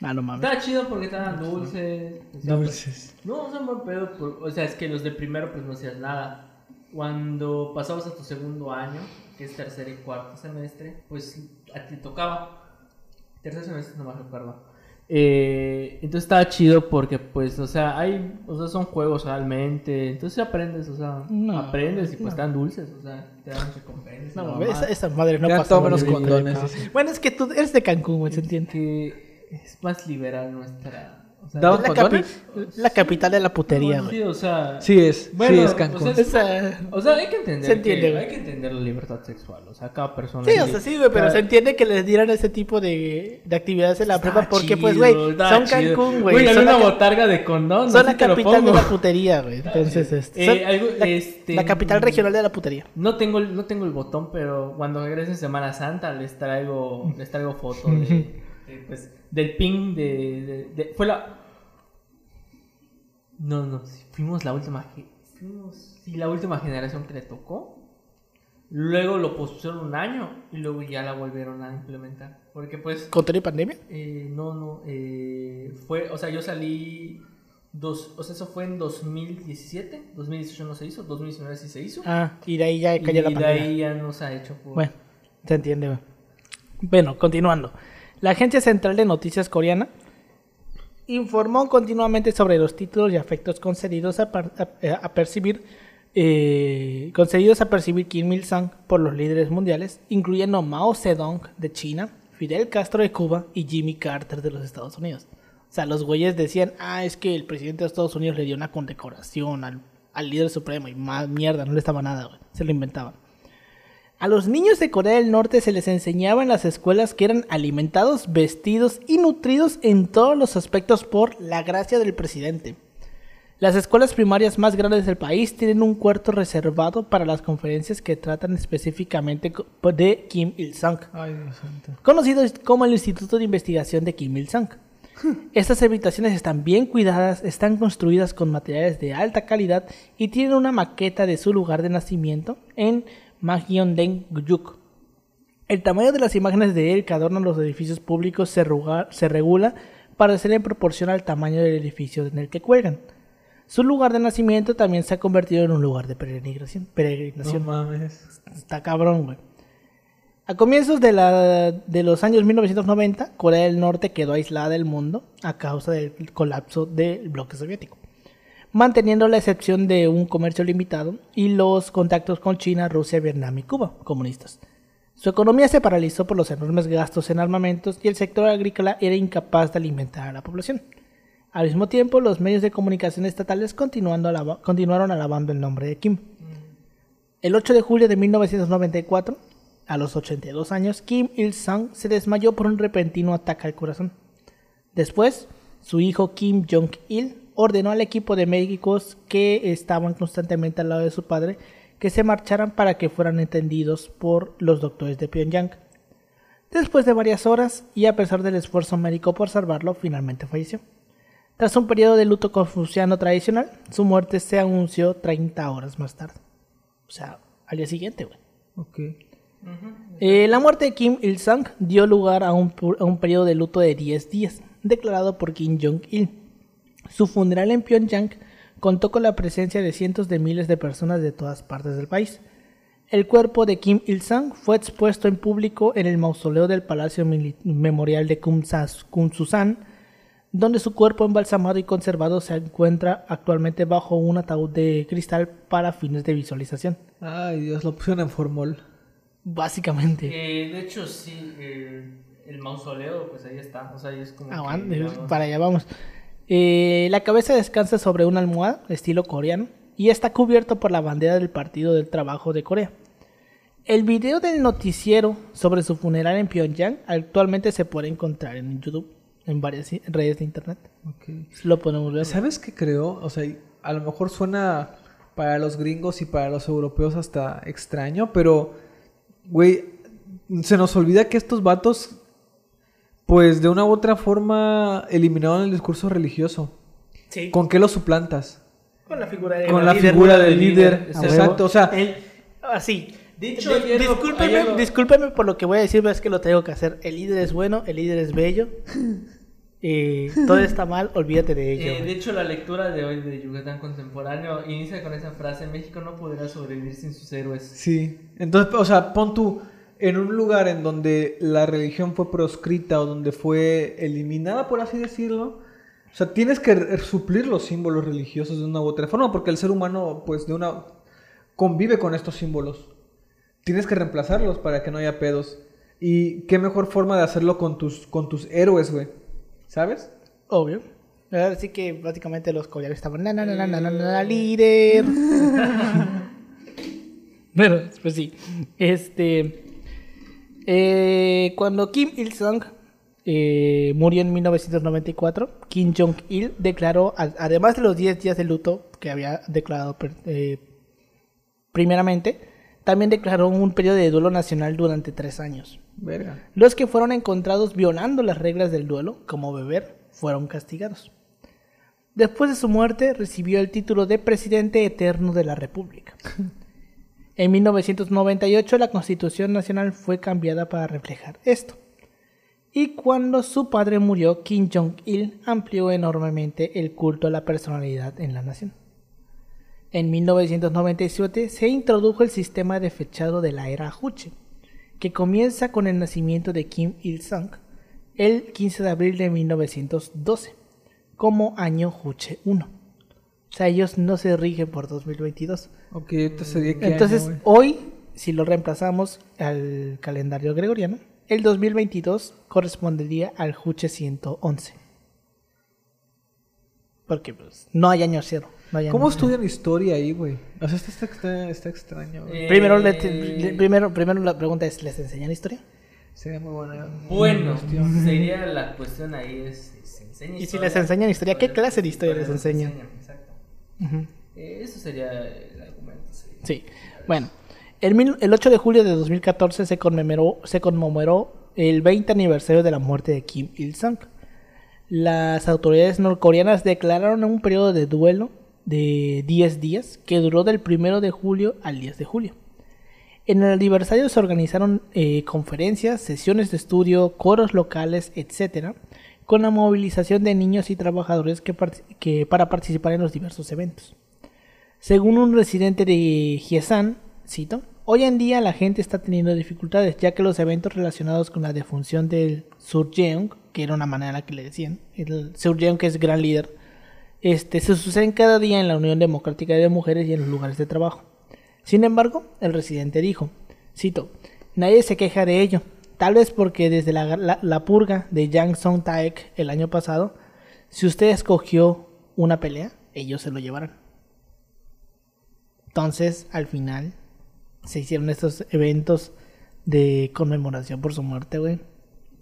Speaker 1: Ah, no mames.
Speaker 2: Estaba chido porque estaban dulces. o sea,
Speaker 3: Dulces.
Speaker 2: No, son buen pedo. por- o sea, es que los de primero, pues no hacías nada. Cuando pasabas a tu segundo año, que es tercer y cuarto semestre, pues a ti tocaba. Tercer semestre, no me recuerdo. Eh, entonces estaba chido porque, pues, o sea, hay, o sea, son juegos realmente. Entonces aprendes, o sea,
Speaker 1: No,
Speaker 2: aprendes y pues
Speaker 1: no.
Speaker 2: están dulces, o sea, te dan recompensas.
Speaker 1: No esa, esa madre no pasa.
Speaker 3: menos condones.
Speaker 1: Bueno, es que tú eres de Cancún, güey, se entiende.
Speaker 2: que es más liberal nuestra. O sea,
Speaker 3: ¿Daban
Speaker 1: Es la, capi- la capital de la putería,
Speaker 2: sí,
Speaker 1: güey.
Speaker 2: o sea,
Speaker 3: Sí es,
Speaker 2: Bueno,
Speaker 3: sí es Cancún.
Speaker 2: o sea,
Speaker 1: Esa-
Speaker 2: O sea, hay que entender.
Speaker 1: Se entiende,
Speaker 2: que, hay que entender la libertad sexual. O sea, cada persona.
Speaker 1: Sí, o sea, sí, güey, pero
Speaker 2: cada-
Speaker 1: se entiende que les dieran ese tipo de, de actividades en la
Speaker 2: Está
Speaker 1: prepa porque, pues, güey, son. Cancún, güey.
Speaker 2: Güey,
Speaker 1: Son,
Speaker 2: había
Speaker 1: la,
Speaker 2: una botarga de condón.
Speaker 1: son la capital de la putería, güey. Entonces, este,
Speaker 2: Eh,
Speaker 1: son
Speaker 2: algo-
Speaker 1: la,
Speaker 2: este,
Speaker 1: la capital regional de la putería.
Speaker 2: No tengo, el- no tengo el botón, pero cuando regrese en Semana Santa les traigo, les traigo fotos de, *laughs* de, pues, del ping de, de- de- Fue la... No, no, fuimos la última... Fuimos, sí, la última generación que le tocó. Luego lo pospusieron un año y luego ya la volvieron a implementar. Porque pues...
Speaker 1: ¿Con toda la pandemia?
Speaker 2: eh, no, no. eh, fue, o sea, yo salí... Dos, o sea, eso fue en 2017. 2018 no se hizo. 2019 sí se hizo.
Speaker 1: Ah, y de ahí ya
Speaker 2: y
Speaker 1: cayó la
Speaker 2: de
Speaker 1: pandemia.
Speaker 2: ahí ya no se ha hecho. Por...
Speaker 1: Bueno, se entiende. Bueno, continuando. La Agencia Central de Noticias Coreana informó continuamente sobre los títulos y afectos concedidos a, a- a percibir eh, concedidos a percibir Kim Il-sung por los líderes mundiales, incluyendo Mao Zedong de China, Fidel Castro de Cuba y Jimmy Carter de los Estados Unidos. O sea, los güeyes decían, ah, es que el presidente de Estados Unidos le dio una condecoración al, al líder supremo y más mierda, no le estaba nada, güey. Se lo inventaban. A los niños de Corea del Norte se les enseñaba en las escuelas que eran alimentados, vestidos y nutridos en todos los aspectos por la gracia del presidente. Las escuelas primarias más grandes del país tienen un cuarto reservado para las conferencias que tratan específicamente co- de Kim Il-sung, conocido como el Instituto de Investigación de Kim Il-sung. *laughs* Estas habitaciones están bien cuidadas, están construidas con materiales de alta calidad y tienen una maqueta de su lugar de nacimiento en Mangyeongdae-guyuk. El tamaño de las imágenes de él que adornan los edificios públicos se, ruga- se regula para ser en proporción al tamaño del edificio en el que cuelgan. Su lugar de nacimiento también se ha convertido en un lugar de peregrinación.
Speaker 3: No mames.
Speaker 1: Está cabrón, güey. A comienzos de, la, de los años 1990, Corea del Norte quedó aislada del mundo a causa del colapso del bloque soviético, manteniendo la excepción de un comercio limitado y los contactos con China, Rusia, Vietnam y Cuba, comunistas. Su economía se paralizó por los enormes gastos en armamentos y el sector agrícola era incapaz de alimentar a la población. Al mismo tiempo, los medios de comunicación estatales continuaron alabando el nombre de Kim. El 8 de julio de 1994, a los 82 años, Kim Il-sung se desmayó por un repentino ataque al corazón. Después, su hijo Kim Jong-il ordenó al equipo de médicos que estaban constantemente al lado de su padre que se marcharan para que fueran atendidos por los doctores de Pyongyang. Después de varias horas, y a pesar del esfuerzo médico por salvarlo, finalmente falleció. Tras un periodo de luto confuciano tradicional, su muerte se anunció 30 horas más tarde. O sea, al día siguiente, güey.
Speaker 3: Ok.
Speaker 1: Eh, la muerte de Kim Il-sung dio lugar a un, a un periodo de luto de 10 días, declarado por Kim Jong-il. Su funeral en Pyongyang contó con la presencia de cientos de miles de personas de todas partes del país. El cuerpo de Kim Il-sung fue expuesto en público en el mausoleo del Palacio Memorial de Kumsusan, donde su cuerpo embalsamado y conservado se encuentra actualmente bajo un ataúd de cristal para fines de visualización.
Speaker 3: Ay, Dios, lo pusieron en formol.
Speaker 1: Básicamente.
Speaker 2: Eh, de hecho, sí, eh, el mausoleo, pues ahí está. O sea, ahí es como. que,
Speaker 1: Aguante,
Speaker 2: digamos,
Speaker 1: para allá vamos. Eh, la cabeza descansa sobre una almohada, estilo coreano, y está cubierto por la bandera del Partido del Trabajo de Corea. El video del noticiero sobre su funeral en Pyongyang actualmente se puede encontrar en YouTube, en varias redes de internet. Lo podemos ver.
Speaker 3: ¿Sabes qué creo? O sea, a lo mejor suena para los gringos y para los europeos hasta extraño, pero, güey, se nos olvida que estos vatos, pues de una u otra forma, eliminaron el discurso religioso.
Speaker 1: Sí,
Speaker 3: ¿Con qué lo suplantas?
Speaker 1: con la figura de
Speaker 3: Con la
Speaker 1: líder.
Speaker 3: figura del líder.
Speaker 2: líder,
Speaker 3: Exacto, o sea,
Speaker 1: El- así.
Speaker 2: De hecho,
Speaker 1: Di-
Speaker 2: ayer lo-
Speaker 1: discúlpeme,
Speaker 2: ayer lo-
Speaker 1: discúlpeme por lo que voy a decir, pero es que lo tengo que hacer. El líder es bueno, el líder es bello. *laughs* Eh, todo está mal, olvídate de ello.
Speaker 2: Eh, de hecho, la lectura de hoy de Yucatán Contemporáneo inicia con esa frase: México no podrá sobrevivir sin sus héroes.
Speaker 3: Sí. Entonces, o sea, pon tú en un lugar en donde la religión fue proscrita o donde fue eliminada, por así decirlo. O sea, tienes que suplir los símbolos religiosos de una u otra forma, porque el ser humano, pues, de una convive con estos símbolos. Tienes que reemplazarlos para que no haya pedos. Y qué mejor forma de hacerlo con tus, con tus héroes, güey. ¿Sabes?
Speaker 1: Obvio. Así que básicamente los coreanos estaban na na na na na na, na, líder. *laughs* *laughs* bueno, pues sí. Este eh, cuando Kim Il Sung eh, murió en 1994, Kim Jong Il declaró, además de los 10 días de luto que había declarado eh, primeramente, también declaró un periodo de duelo nacional durante tres años.
Speaker 3: Verga.
Speaker 1: Los que fueron encontrados violando las reglas del duelo, como beber, fueron castigados. Después de su muerte, recibió el título de Presidente Eterno de la República. *laughs* En 1998 la Constitución Nacional fue cambiada para reflejar esto. Y cuando su padre murió, Kim Jong-il amplió enormemente el culto a la personalidad en la nación. En 1997 se introdujo el sistema de fechado de la era Juche, que comienza con el nacimiento de Kim Il-sung el 15 de abril de 1912, como año Juche 1. O sea, ellos no se rigen por 2022.
Speaker 3: Ok, qué
Speaker 1: Entonces,
Speaker 3: año, güey?
Speaker 1: hoy, si lo reemplazamos al calendario gregoriano, el 2022 correspondería al Juche 111. Porque pues, no hay año cero. no hay
Speaker 3: ¿Cómo
Speaker 1: año-
Speaker 3: estudian historia ahí, güey? O sea, está, está, está extraño.
Speaker 2: Eh,
Speaker 1: Primero, le- le- primero, primero la pregunta es, ¿les enseñan historia?
Speaker 3: Sería muy buena.
Speaker 2: Bueno,
Speaker 3: cuestión.
Speaker 2: sería la cuestión ahí es si se enseña
Speaker 1: Y si
Speaker 2: historia,
Speaker 1: les enseñan historia, ¿qué clase de historia les enseñan?
Speaker 2: Eh, eso sería el argumento. sí.
Speaker 1: Sí. Bueno, el, mil- el 8 de julio de 2014 se conmemoró, se conmemoró el 20 aniversario de la muerte de Kim Il-sung. Las autoridades norcoreanas declararon un periodo de duelo de 10 días que duró del 1 de julio al 10 de julio. En el aniversario se organizaron eh, conferencias, sesiones de estudio, coros locales, etc., con la movilización de niños y trabajadores que para participar en los diversos eventos. Según un residente de Hyesan, cito, hoy en día la gente está teniendo dificultades ya que los eventos relacionados con la defunción del Surjeong, que era una manera que le decían, el Surjeong que es gran líder, este, se suceden cada día en la Unión Democrática de Mujeres y en los lugares de trabajo. Sin embargo, el residente dijo, cito, nadie se queja de ello, tal vez porque desde la, la- la purga de Yang Song Taek el año pasado, si usted escogió una pelea, ellos se lo llevarán. Entonces, al final, se hicieron estos eventos de conmemoración por su muerte, güey.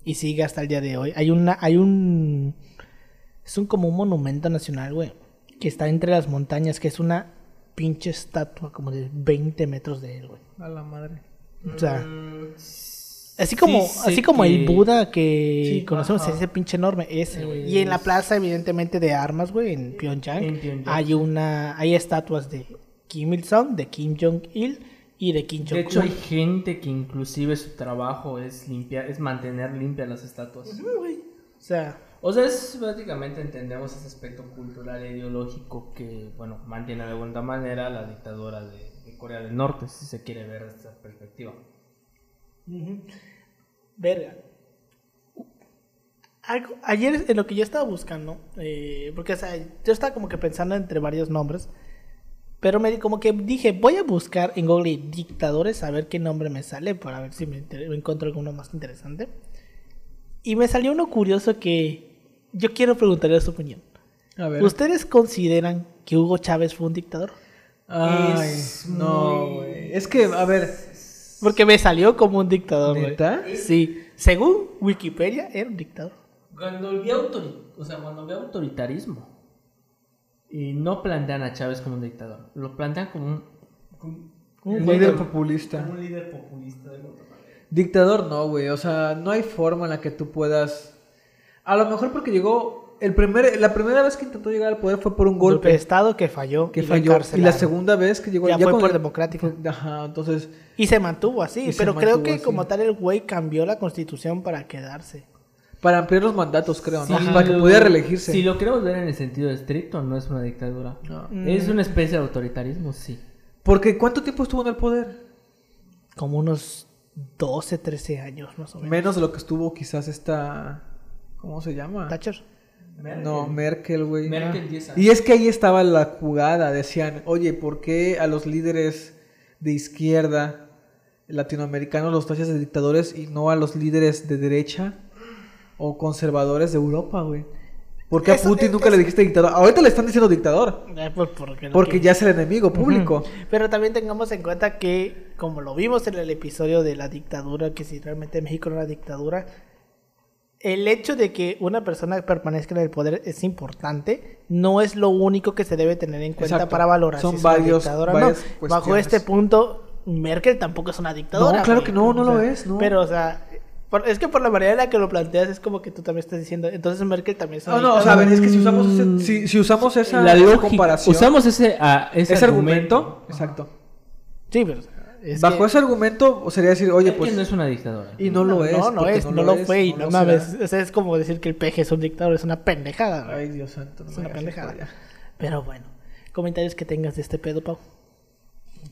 Speaker 1: Y sigue hasta el día de hoy. Hay una, hay un, es un como un monumento nacional, güey, que está entre las montañas, que es una pinche estatua como de 20 metros de él, güey.
Speaker 3: A la madre.
Speaker 1: O sea,
Speaker 2: Mm,
Speaker 1: así como,
Speaker 2: sí
Speaker 1: así como el
Speaker 2: que-
Speaker 1: Buda que
Speaker 2: Sí,
Speaker 1: conocemos,
Speaker 2: ajá.
Speaker 1: ese pinche enorme, ese, güey. Y en la
Speaker 2: Es-
Speaker 1: plaza, evidentemente, de armas, güey, en Pyongyang,
Speaker 2: En Pyongyang,
Speaker 1: hay una, hay estatuas de Kim Il-sung, de Kim Jong-il y de Kim
Speaker 2: De hecho, hay
Speaker 1: Jong-un.
Speaker 2: gente que inclusive su trabajo es limpiar, es mantener limpias las estatuas.
Speaker 1: O sea,
Speaker 2: O sea, es básicamente entendemos ese aspecto cultural e ideológico que, bueno, mantiene de alguna manera la dictadura de, de Corea del Norte, si se quiere ver desde esa perspectiva.
Speaker 1: Verga. Algo- ayer en lo que yo estaba buscando, eh, porque o sea, yo estaba como que pensando entre varios nombres, pero me como que dije, voy a buscar en Google dictadores a ver qué nombre me sale para ver si me, inter- me encuentro alguno más interesante. Y me salió uno curioso que yo quiero preguntarle su opinión.
Speaker 3: A ver.
Speaker 1: ¿Ustedes consideran que Hugo Chávez fue un dictador?
Speaker 3: Ay,
Speaker 2: Es
Speaker 3: no,
Speaker 2: muy-
Speaker 3: güey. Es que, a ver,
Speaker 1: Porque me salió como un dictador.
Speaker 3: ¿neta?
Speaker 1: Sí, según Wikipedia era un dictador.
Speaker 2: Cuando vi, o sea, cuando vi autoritarismo, y no plantean a Chávez como un dictador, lo plantean como un, como
Speaker 1: Un
Speaker 3: líder populista.
Speaker 2: un líder populista de.
Speaker 3: Dictador no, güey. O sea, no hay forma en la que tú puedas. A lo mejor porque llegó. El primer, la primera vez que intentó llegar al poder fue por un
Speaker 1: golpe de estado que falló.
Speaker 3: que
Speaker 1: y
Speaker 3: falló. Y la segunda vez que llegó
Speaker 1: Ya fue
Speaker 3: cuando-
Speaker 1: por democrático.
Speaker 3: fue- Ajá, entonces.
Speaker 1: Y se mantuvo así, pero creo
Speaker 3: mantuvo
Speaker 1: que
Speaker 3: así.
Speaker 1: como tal el güey cambió la constitución para quedarse.
Speaker 3: Para ampliar los mandatos, creo, ¿no? Para que pudiera reelegirse.
Speaker 2: Si lo queremos ver en el sentido estricto, no es una dictadura.
Speaker 3: No.
Speaker 1: Mm.
Speaker 2: Es una especie de autoritarismo, sí.
Speaker 3: Porque ¿cuánto tiempo estuvo en el poder?
Speaker 1: Como unos 12, 13 años más o menos.
Speaker 3: Menos de lo que estuvo quizás esta. ¿Cómo se llama?
Speaker 1: Thatcher.
Speaker 3: No, Merkel, güey.
Speaker 2: Merkel,
Speaker 3: Ah.
Speaker 2: 10 años.
Speaker 3: Y es que ahí estaba la jugada. Decían, oye, ¿por qué a los líderes de izquierda latinoamericanos los tachas de dictadores y no a los líderes de derecha o conservadores de Europa, güey? ¿Por qué a Putin nunca
Speaker 1: es-
Speaker 3: le dijiste dictador? Ahorita le están diciendo dictador.
Speaker 1: Eh, pues, porque no
Speaker 3: Porque ya es el enemigo público.
Speaker 1: Pero también tengamos en cuenta que, como lo vimos en el episodio de la dictadura, que si realmente México era una dictadura, el hecho de que una persona permanezca en el poder es importante, no es lo único que se debe tener en cuenta
Speaker 3: Exacto.
Speaker 1: para valorar
Speaker 3: Son
Speaker 1: si es una
Speaker 3: varios-
Speaker 1: no.
Speaker 3: varias
Speaker 1: Bajo este punto, Merkel tampoco es una dictadura.
Speaker 3: No, claro
Speaker 1: güey.
Speaker 3: que no, no
Speaker 1: O
Speaker 3: lo
Speaker 1: sea,
Speaker 3: es, no.
Speaker 1: Pero, o sea, por- es que por la manera en la que lo planteas es como que tú también estás diciendo, entonces Merkel también es una
Speaker 3: No, no, o sea, a
Speaker 1: dictadora.
Speaker 3: ver, es que si usamos, ese- si, si usamos esa,
Speaker 2: la
Speaker 3: esa
Speaker 2: lógica,
Speaker 3: comparación,
Speaker 2: usamos ese, ah, ese,
Speaker 3: ese
Speaker 2: argumento,
Speaker 3: argumento, exacto.
Speaker 1: Sí, pero... es
Speaker 3: Bajo
Speaker 1: que-
Speaker 3: ese argumento, o sería decir, oye, pues.
Speaker 2: no es una dictadura.
Speaker 3: Y no lo es.
Speaker 1: No, no es, no, lo fue. Y no, mames. O sea, es como decir que el peje es un dictador, es una pendejada. güey.
Speaker 3: Ay, Dios santo. no
Speaker 1: es una pendejada. Pero bueno, comentarios que tengas de este pedo, Pau.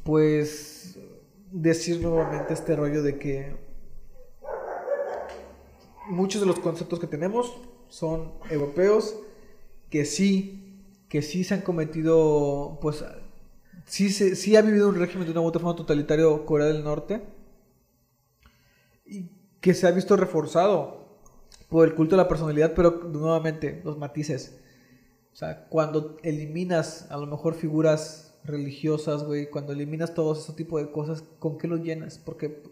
Speaker 3: Pues decir nuevamente este rollo de que muchos de los conceptos que tenemos son europeos que sí, que sí se han cometido, pues sí, se, sí ha vivido un régimen de una u otra forma totalitario Corea del Norte y que se ha visto reforzado por el culto de la personalidad, pero nuevamente los matices. O sea, cuando eliminas a lo mejor figuras religiosas, güey, cuando eliminas todo ese tipo de cosas, ¿con qué lo llenas? Porque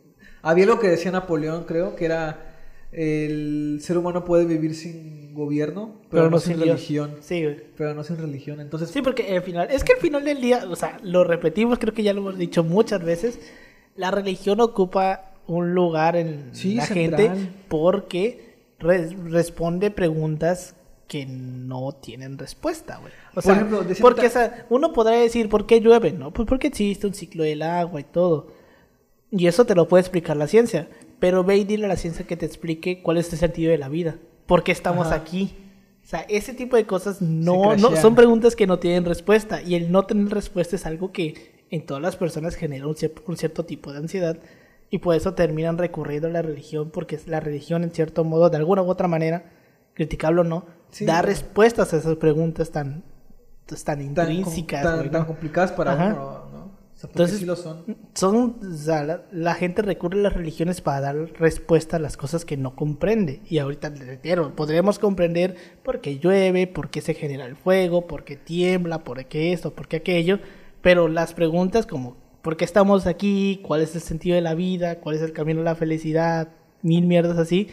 Speaker 3: había lo que decía Napoleón, creo, que era el ser humano puede vivir sin gobierno, pero, no, sin,
Speaker 1: Dios.
Speaker 3: religión.
Speaker 1: Sí, güey.
Speaker 3: Pero no sin religión. Entonces,
Speaker 1: Sí, porque al final, es que al final del día, o sea, lo repetimos, creo que ya lo hemos dicho muchas veces, la religión ocupa un lugar en
Speaker 3: Sí,
Speaker 1: la
Speaker 3: central.
Speaker 1: gente porque re- responde preguntas que no tienen respuesta, güey. O
Speaker 3: Por
Speaker 1: sea,
Speaker 3: ejemplo,
Speaker 1: porque o sea, uno podrá decir, ¿por qué llueve? No, pues porque existe un ciclo del agua y todo. Y eso te lo puede explicar la ciencia. Pero ve y dile a la ciencia que te explique cuál es el sentido de la vida. ¿Por qué estamos
Speaker 3: Ajá.
Speaker 1: aquí? O sea, ese tipo de cosas no, no son preguntas que no tienen respuesta. Y el no tener respuesta es algo que en todas las personas genera un, cier- un cierto tipo de ansiedad. Y por eso terminan recurriendo a la religión, porque la religión, en cierto modo, de alguna u otra manera, criticable o no,
Speaker 3: Sí,
Speaker 1: da
Speaker 3: claro.
Speaker 1: respuestas a esas preguntas tan, pues, tan intrínsecas.
Speaker 3: tan, tan
Speaker 1: ¿no?
Speaker 3: complicadas para sea,
Speaker 1: Entonces,
Speaker 3: sí lo son.
Speaker 1: son, o sea, la, la gente recurre a las religiones para dar respuesta a las cosas que no comprende. Y ahorita le reitero, podríamos comprender por qué llueve, por qué se genera el fuego, por qué tiembla, por qué esto, por qué aquello. Pero las preguntas como, ¿por qué estamos aquí? ¿Cuál es el sentido de la vida? ¿Cuál es el camino a la felicidad? Mil mierdas así.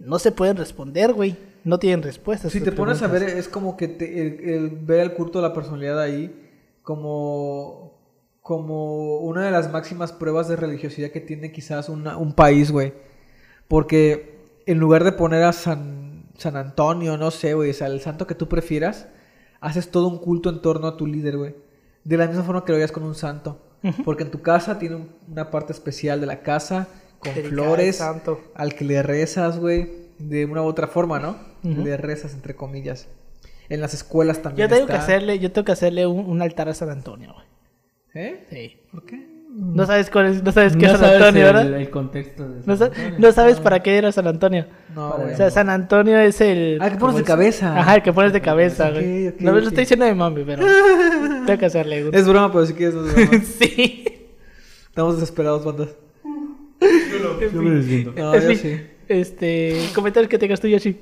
Speaker 1: No se pueden responder, güey. No tienen respuestas.
Speaker 3: Si te pones a
Speaker 1: preguntas.
Speaker 3: ver, es como que te- el, el ver el culto de la personalidad ahí como, como una de las máximas pruebas de religiosidad que tiene quizás una- un país, güey. Porque en lugar de poner a San, San Antonio, no sé, güey, o sea, el santo que tú prefieras, haces todo un culto en torno a tu líder, güey. De la misma forma que lo harías con un santo. Porque en tu casa tiene un- una parte especial de la casa, con
Speaker 1: Dedicada al
Speaker 3: flores,
Speaker 1: santo.
Speaker 3: al que le rezas, güey, de una u otra forma, ¿no? Le rezas, entre comillas. En las escuelas también
Speaker 1: Yo tengo que hacerle, yo tengo que hacerle un, un altar a San Antonio, güey.
Speaker 3: ¿Eh?
Speaker 1: Sí.
Speaker 3: ¿Por qué?
Speaker 1: No sabes cuál es, no sabes qué
Speaker 2: no
Speaker 1: es San
Speaker 2: sabes
Speaker 1: Antonio,
Speaker 2: el,
Speaker 1: ¿verdad?
Speaker 2: el contexto de
Speaker 1: No,
Speaker 2: San
Speaker 1: sa-
Speaker 2: Antonio.
Speaker 1: no sabes para qué era San Antonio.
Speaker 3: No.
Speaker 1: O sea, San Antonio es el.
Speaker 3: Ah, que pones de cabeza.
Speaker 1: Ajá, el que pones de cabeza, güey.
Speaker 3: ok,
Speaker 1: no me lo estoy diciendo de mami, pero. *laughs* tengo que hacerle. güey.
Speaker 3: Es broma, pero si quieres no es broma. *laughs*
Speaker 1: sí.
Speaker 3: Estamos desesperados, bandas.
Speaker 2: Yo me deslindo.
Speaker 3: No, yo sí.
Speaker 1: Este. Comentarios que tengas tú, Yoshi.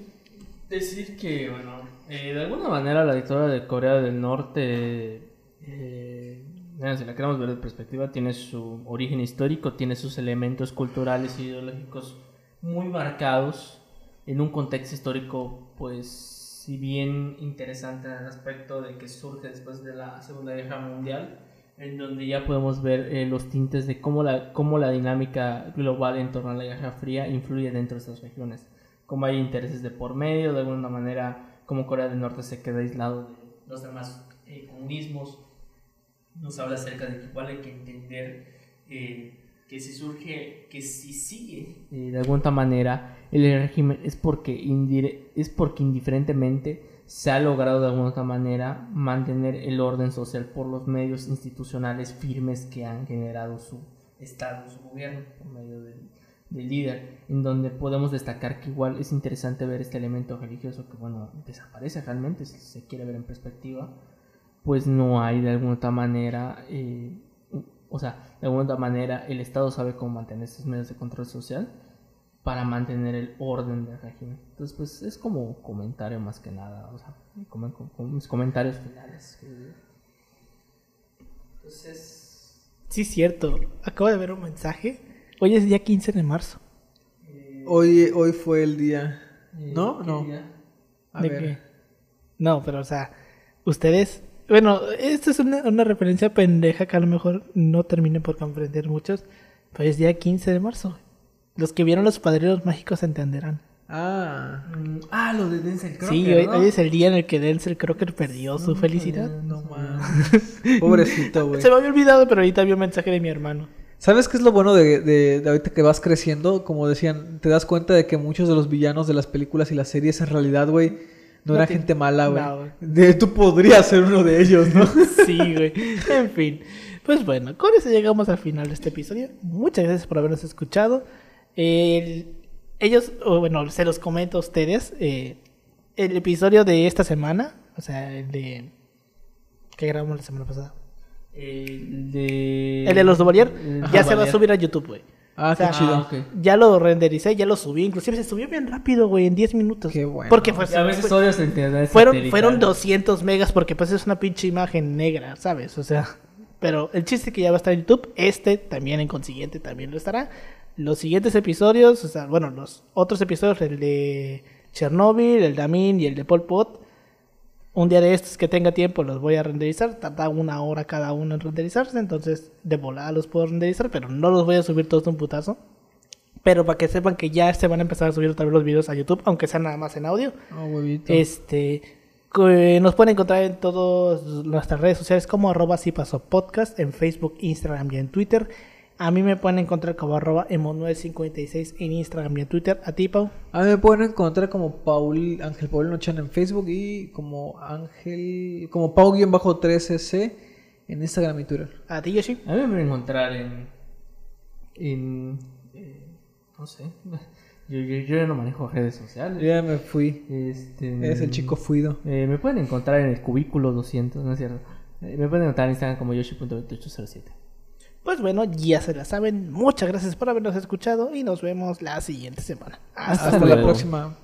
Speaker 2: Decir que, bueno, eh, de alguna manera la dictadura de Corea del Norte, eh, si la queremos ver de perspectiva, tiene su origen histórico, tiene sus elementos culturales e ideológicos muy marcados en un contexto histórico, pues, si bien interesante en el aspecto de que surge después de la Segunda Guerra Mundial, en donde ya podemos ver eh, los tintes de cómo la, cómo la dinámica global en torno a la Guerra Fría influye dentro de estas regiones. Como hay intereses de por medio, de alguna manera, como Corea del Norte se queda aislado de los demás eh, comunismos, nos habla acerca de que igual hay que entender eh, que si surge, que si sigue de alguna manera el régimen es porque, indire- es porque indiferentemente se ha logrado de alguna manera mantener el orden social por los medios institucionales firmes que han generado su Estado, su gobierno, por medio del, del líder, en donde podemos destacar que igual es interesante ver este elemento religioso que, bueno, desaparece realmente, si se quiere ver en perspectiva, pues no hay de alguna otra manera, eh, o sea, de alguna otra manera el Estado sabe cómo mantener estos medios de control social para mantener el orden del régimen. Entonces, pues es como comentario más que nada, o sea, como, como mis comentarios finales. Entonces,
Speaker 1: Sí, cierto. Acabo de ver un mensaje. Hoy es día 15 de marzo.
Speaker 3: Hoy, hoy fue el día.
Speaker 2: eh,
Speaker 3: ¿No?
Speaker 2: ¿qué
Speaker 3: No.
Speaker 2: día?
Speaker 3: A
Speaker 1: ¿De
Speaker 3: ver.
Speaker 1: qué? No, pero o sea, ustedes. Bueno, esto es una, una referencia pendeja que a lo mejor no termine por comprender muchos. Pero es día 15 de marzo. Los que vieron los padrinos mágicos entenderán.
Speaker 3: Ah.
Speaker 2: Mm, Ah, lo de Denzel Crocker,
Speaker 1: sí, hoy,
Speaker 2: ¿no?
Speaker 1: hoy es el día en el que Denzel Crocker perdió su felicidad.
Speaker 3: No *laughs* mames. Pobrecito, güey.
Speaker 1: Se me había olvidado, pero ahorita vi un mensaje de mi hermano.
Speaker 3: ¿Sabes qué es lo bueno de, de, de ahorita que vas creciendo? Como decían, te das cuenta de que muchos de los villanos de las películas y las series en realidad, güey, no,
Speaker 1: No
Speaker 3: era
Speaker 1: te-
Speaker 3: gente mala, güey.
Speaker 1: No,
Speaker 3: tú podrías ser uno de ellos, ¿no? *laughs*
Speaker 1: Sí, güey. En fin. Pues bueno, con eso llegamos al final de este episodio. Muchas gracias por habernos escuchado. El- ellos, o bueno, se los comento a ustedes. eh, el episodio de esta semana, o sea, el de. que grabamos la semana pasada?
Speaker 2: El de...
Speaker 1: El de los Duvalier, ya se va a subir a YouTube, güey.
Speaker 3: Ah,
Speaker 1: O sea,
Speaker 3: qué chido.
Speaker 2: Ah.
Speaker 1: Ya lo rendericé, ya lo subí. Inclusive se subió bien rápido, güey, en 10 minutos.
Speaker 3: Qué bueno.
Speaker 1: Porque fue,
Speaker 2: a veces
Speaker 1: fue-
Speaker 2: odias el internet
Speaker 1: fueron,
Speaker 2: satelital.
Speaker 1: fueron 200 megas porque pues es una pinche imagen negra, ¿sabes? O sea, pero el chiste es que ya va a estar en YouTube, este también en consiguiente también lo estará. Los siguientes episodios, o sea, bueno, los otros episodios, el de Chernobyl, el de Amin y el de Pol Pot, un día de estos que tenga tiempo los voy a renderizar, tarda una hora cada uno en renderizarse, entonces de volada los puedo renderizar, pero no los voy a subir todos de un putazo. Pero para que sepan que ya se van a empezar a subir otra vez los videos a YouTube, aunque sean nada más en audio.
Speaker 3: Oh, huevito.
Speaker 1: Este que nos pueden encontrar en todas nuestras redes sociales como arroba si pasó podcast en Facebook, Instagram y en Twitter. A mí me pueden encontrar como arroba emo956 en Instagram y en Twitter. A ti, Pau.
Speaker 3: A mí me pueden encontrar como Paul, Ángel Paulino Chan en Facebook y como Ángel, como Pau-3cc en Instagram y Twitter.
Speaker 1: A ti, Yoshi.
Speaker 2: A mí me a encontrar en... En... eh, no sé. *laughs* Yo, yo, yo ya no manejo redes sociales.
Speaker 3: Yo ya me fui.
Speaker 2: Este,
Speaker 3: Es el chico fuido.
Speaker 2: Eh, me pueden encontrar en el cubículo 200, ¿no es cierto? Eh, me pueden encontrar en Instagram como yoshi.2807.
Speaker 1: Pues bueno, ya se la saben. Muchas gracias por habernos escuchado y nos vemos la siguiente semana. Hasta
Speaker 3: Hasta la próxima.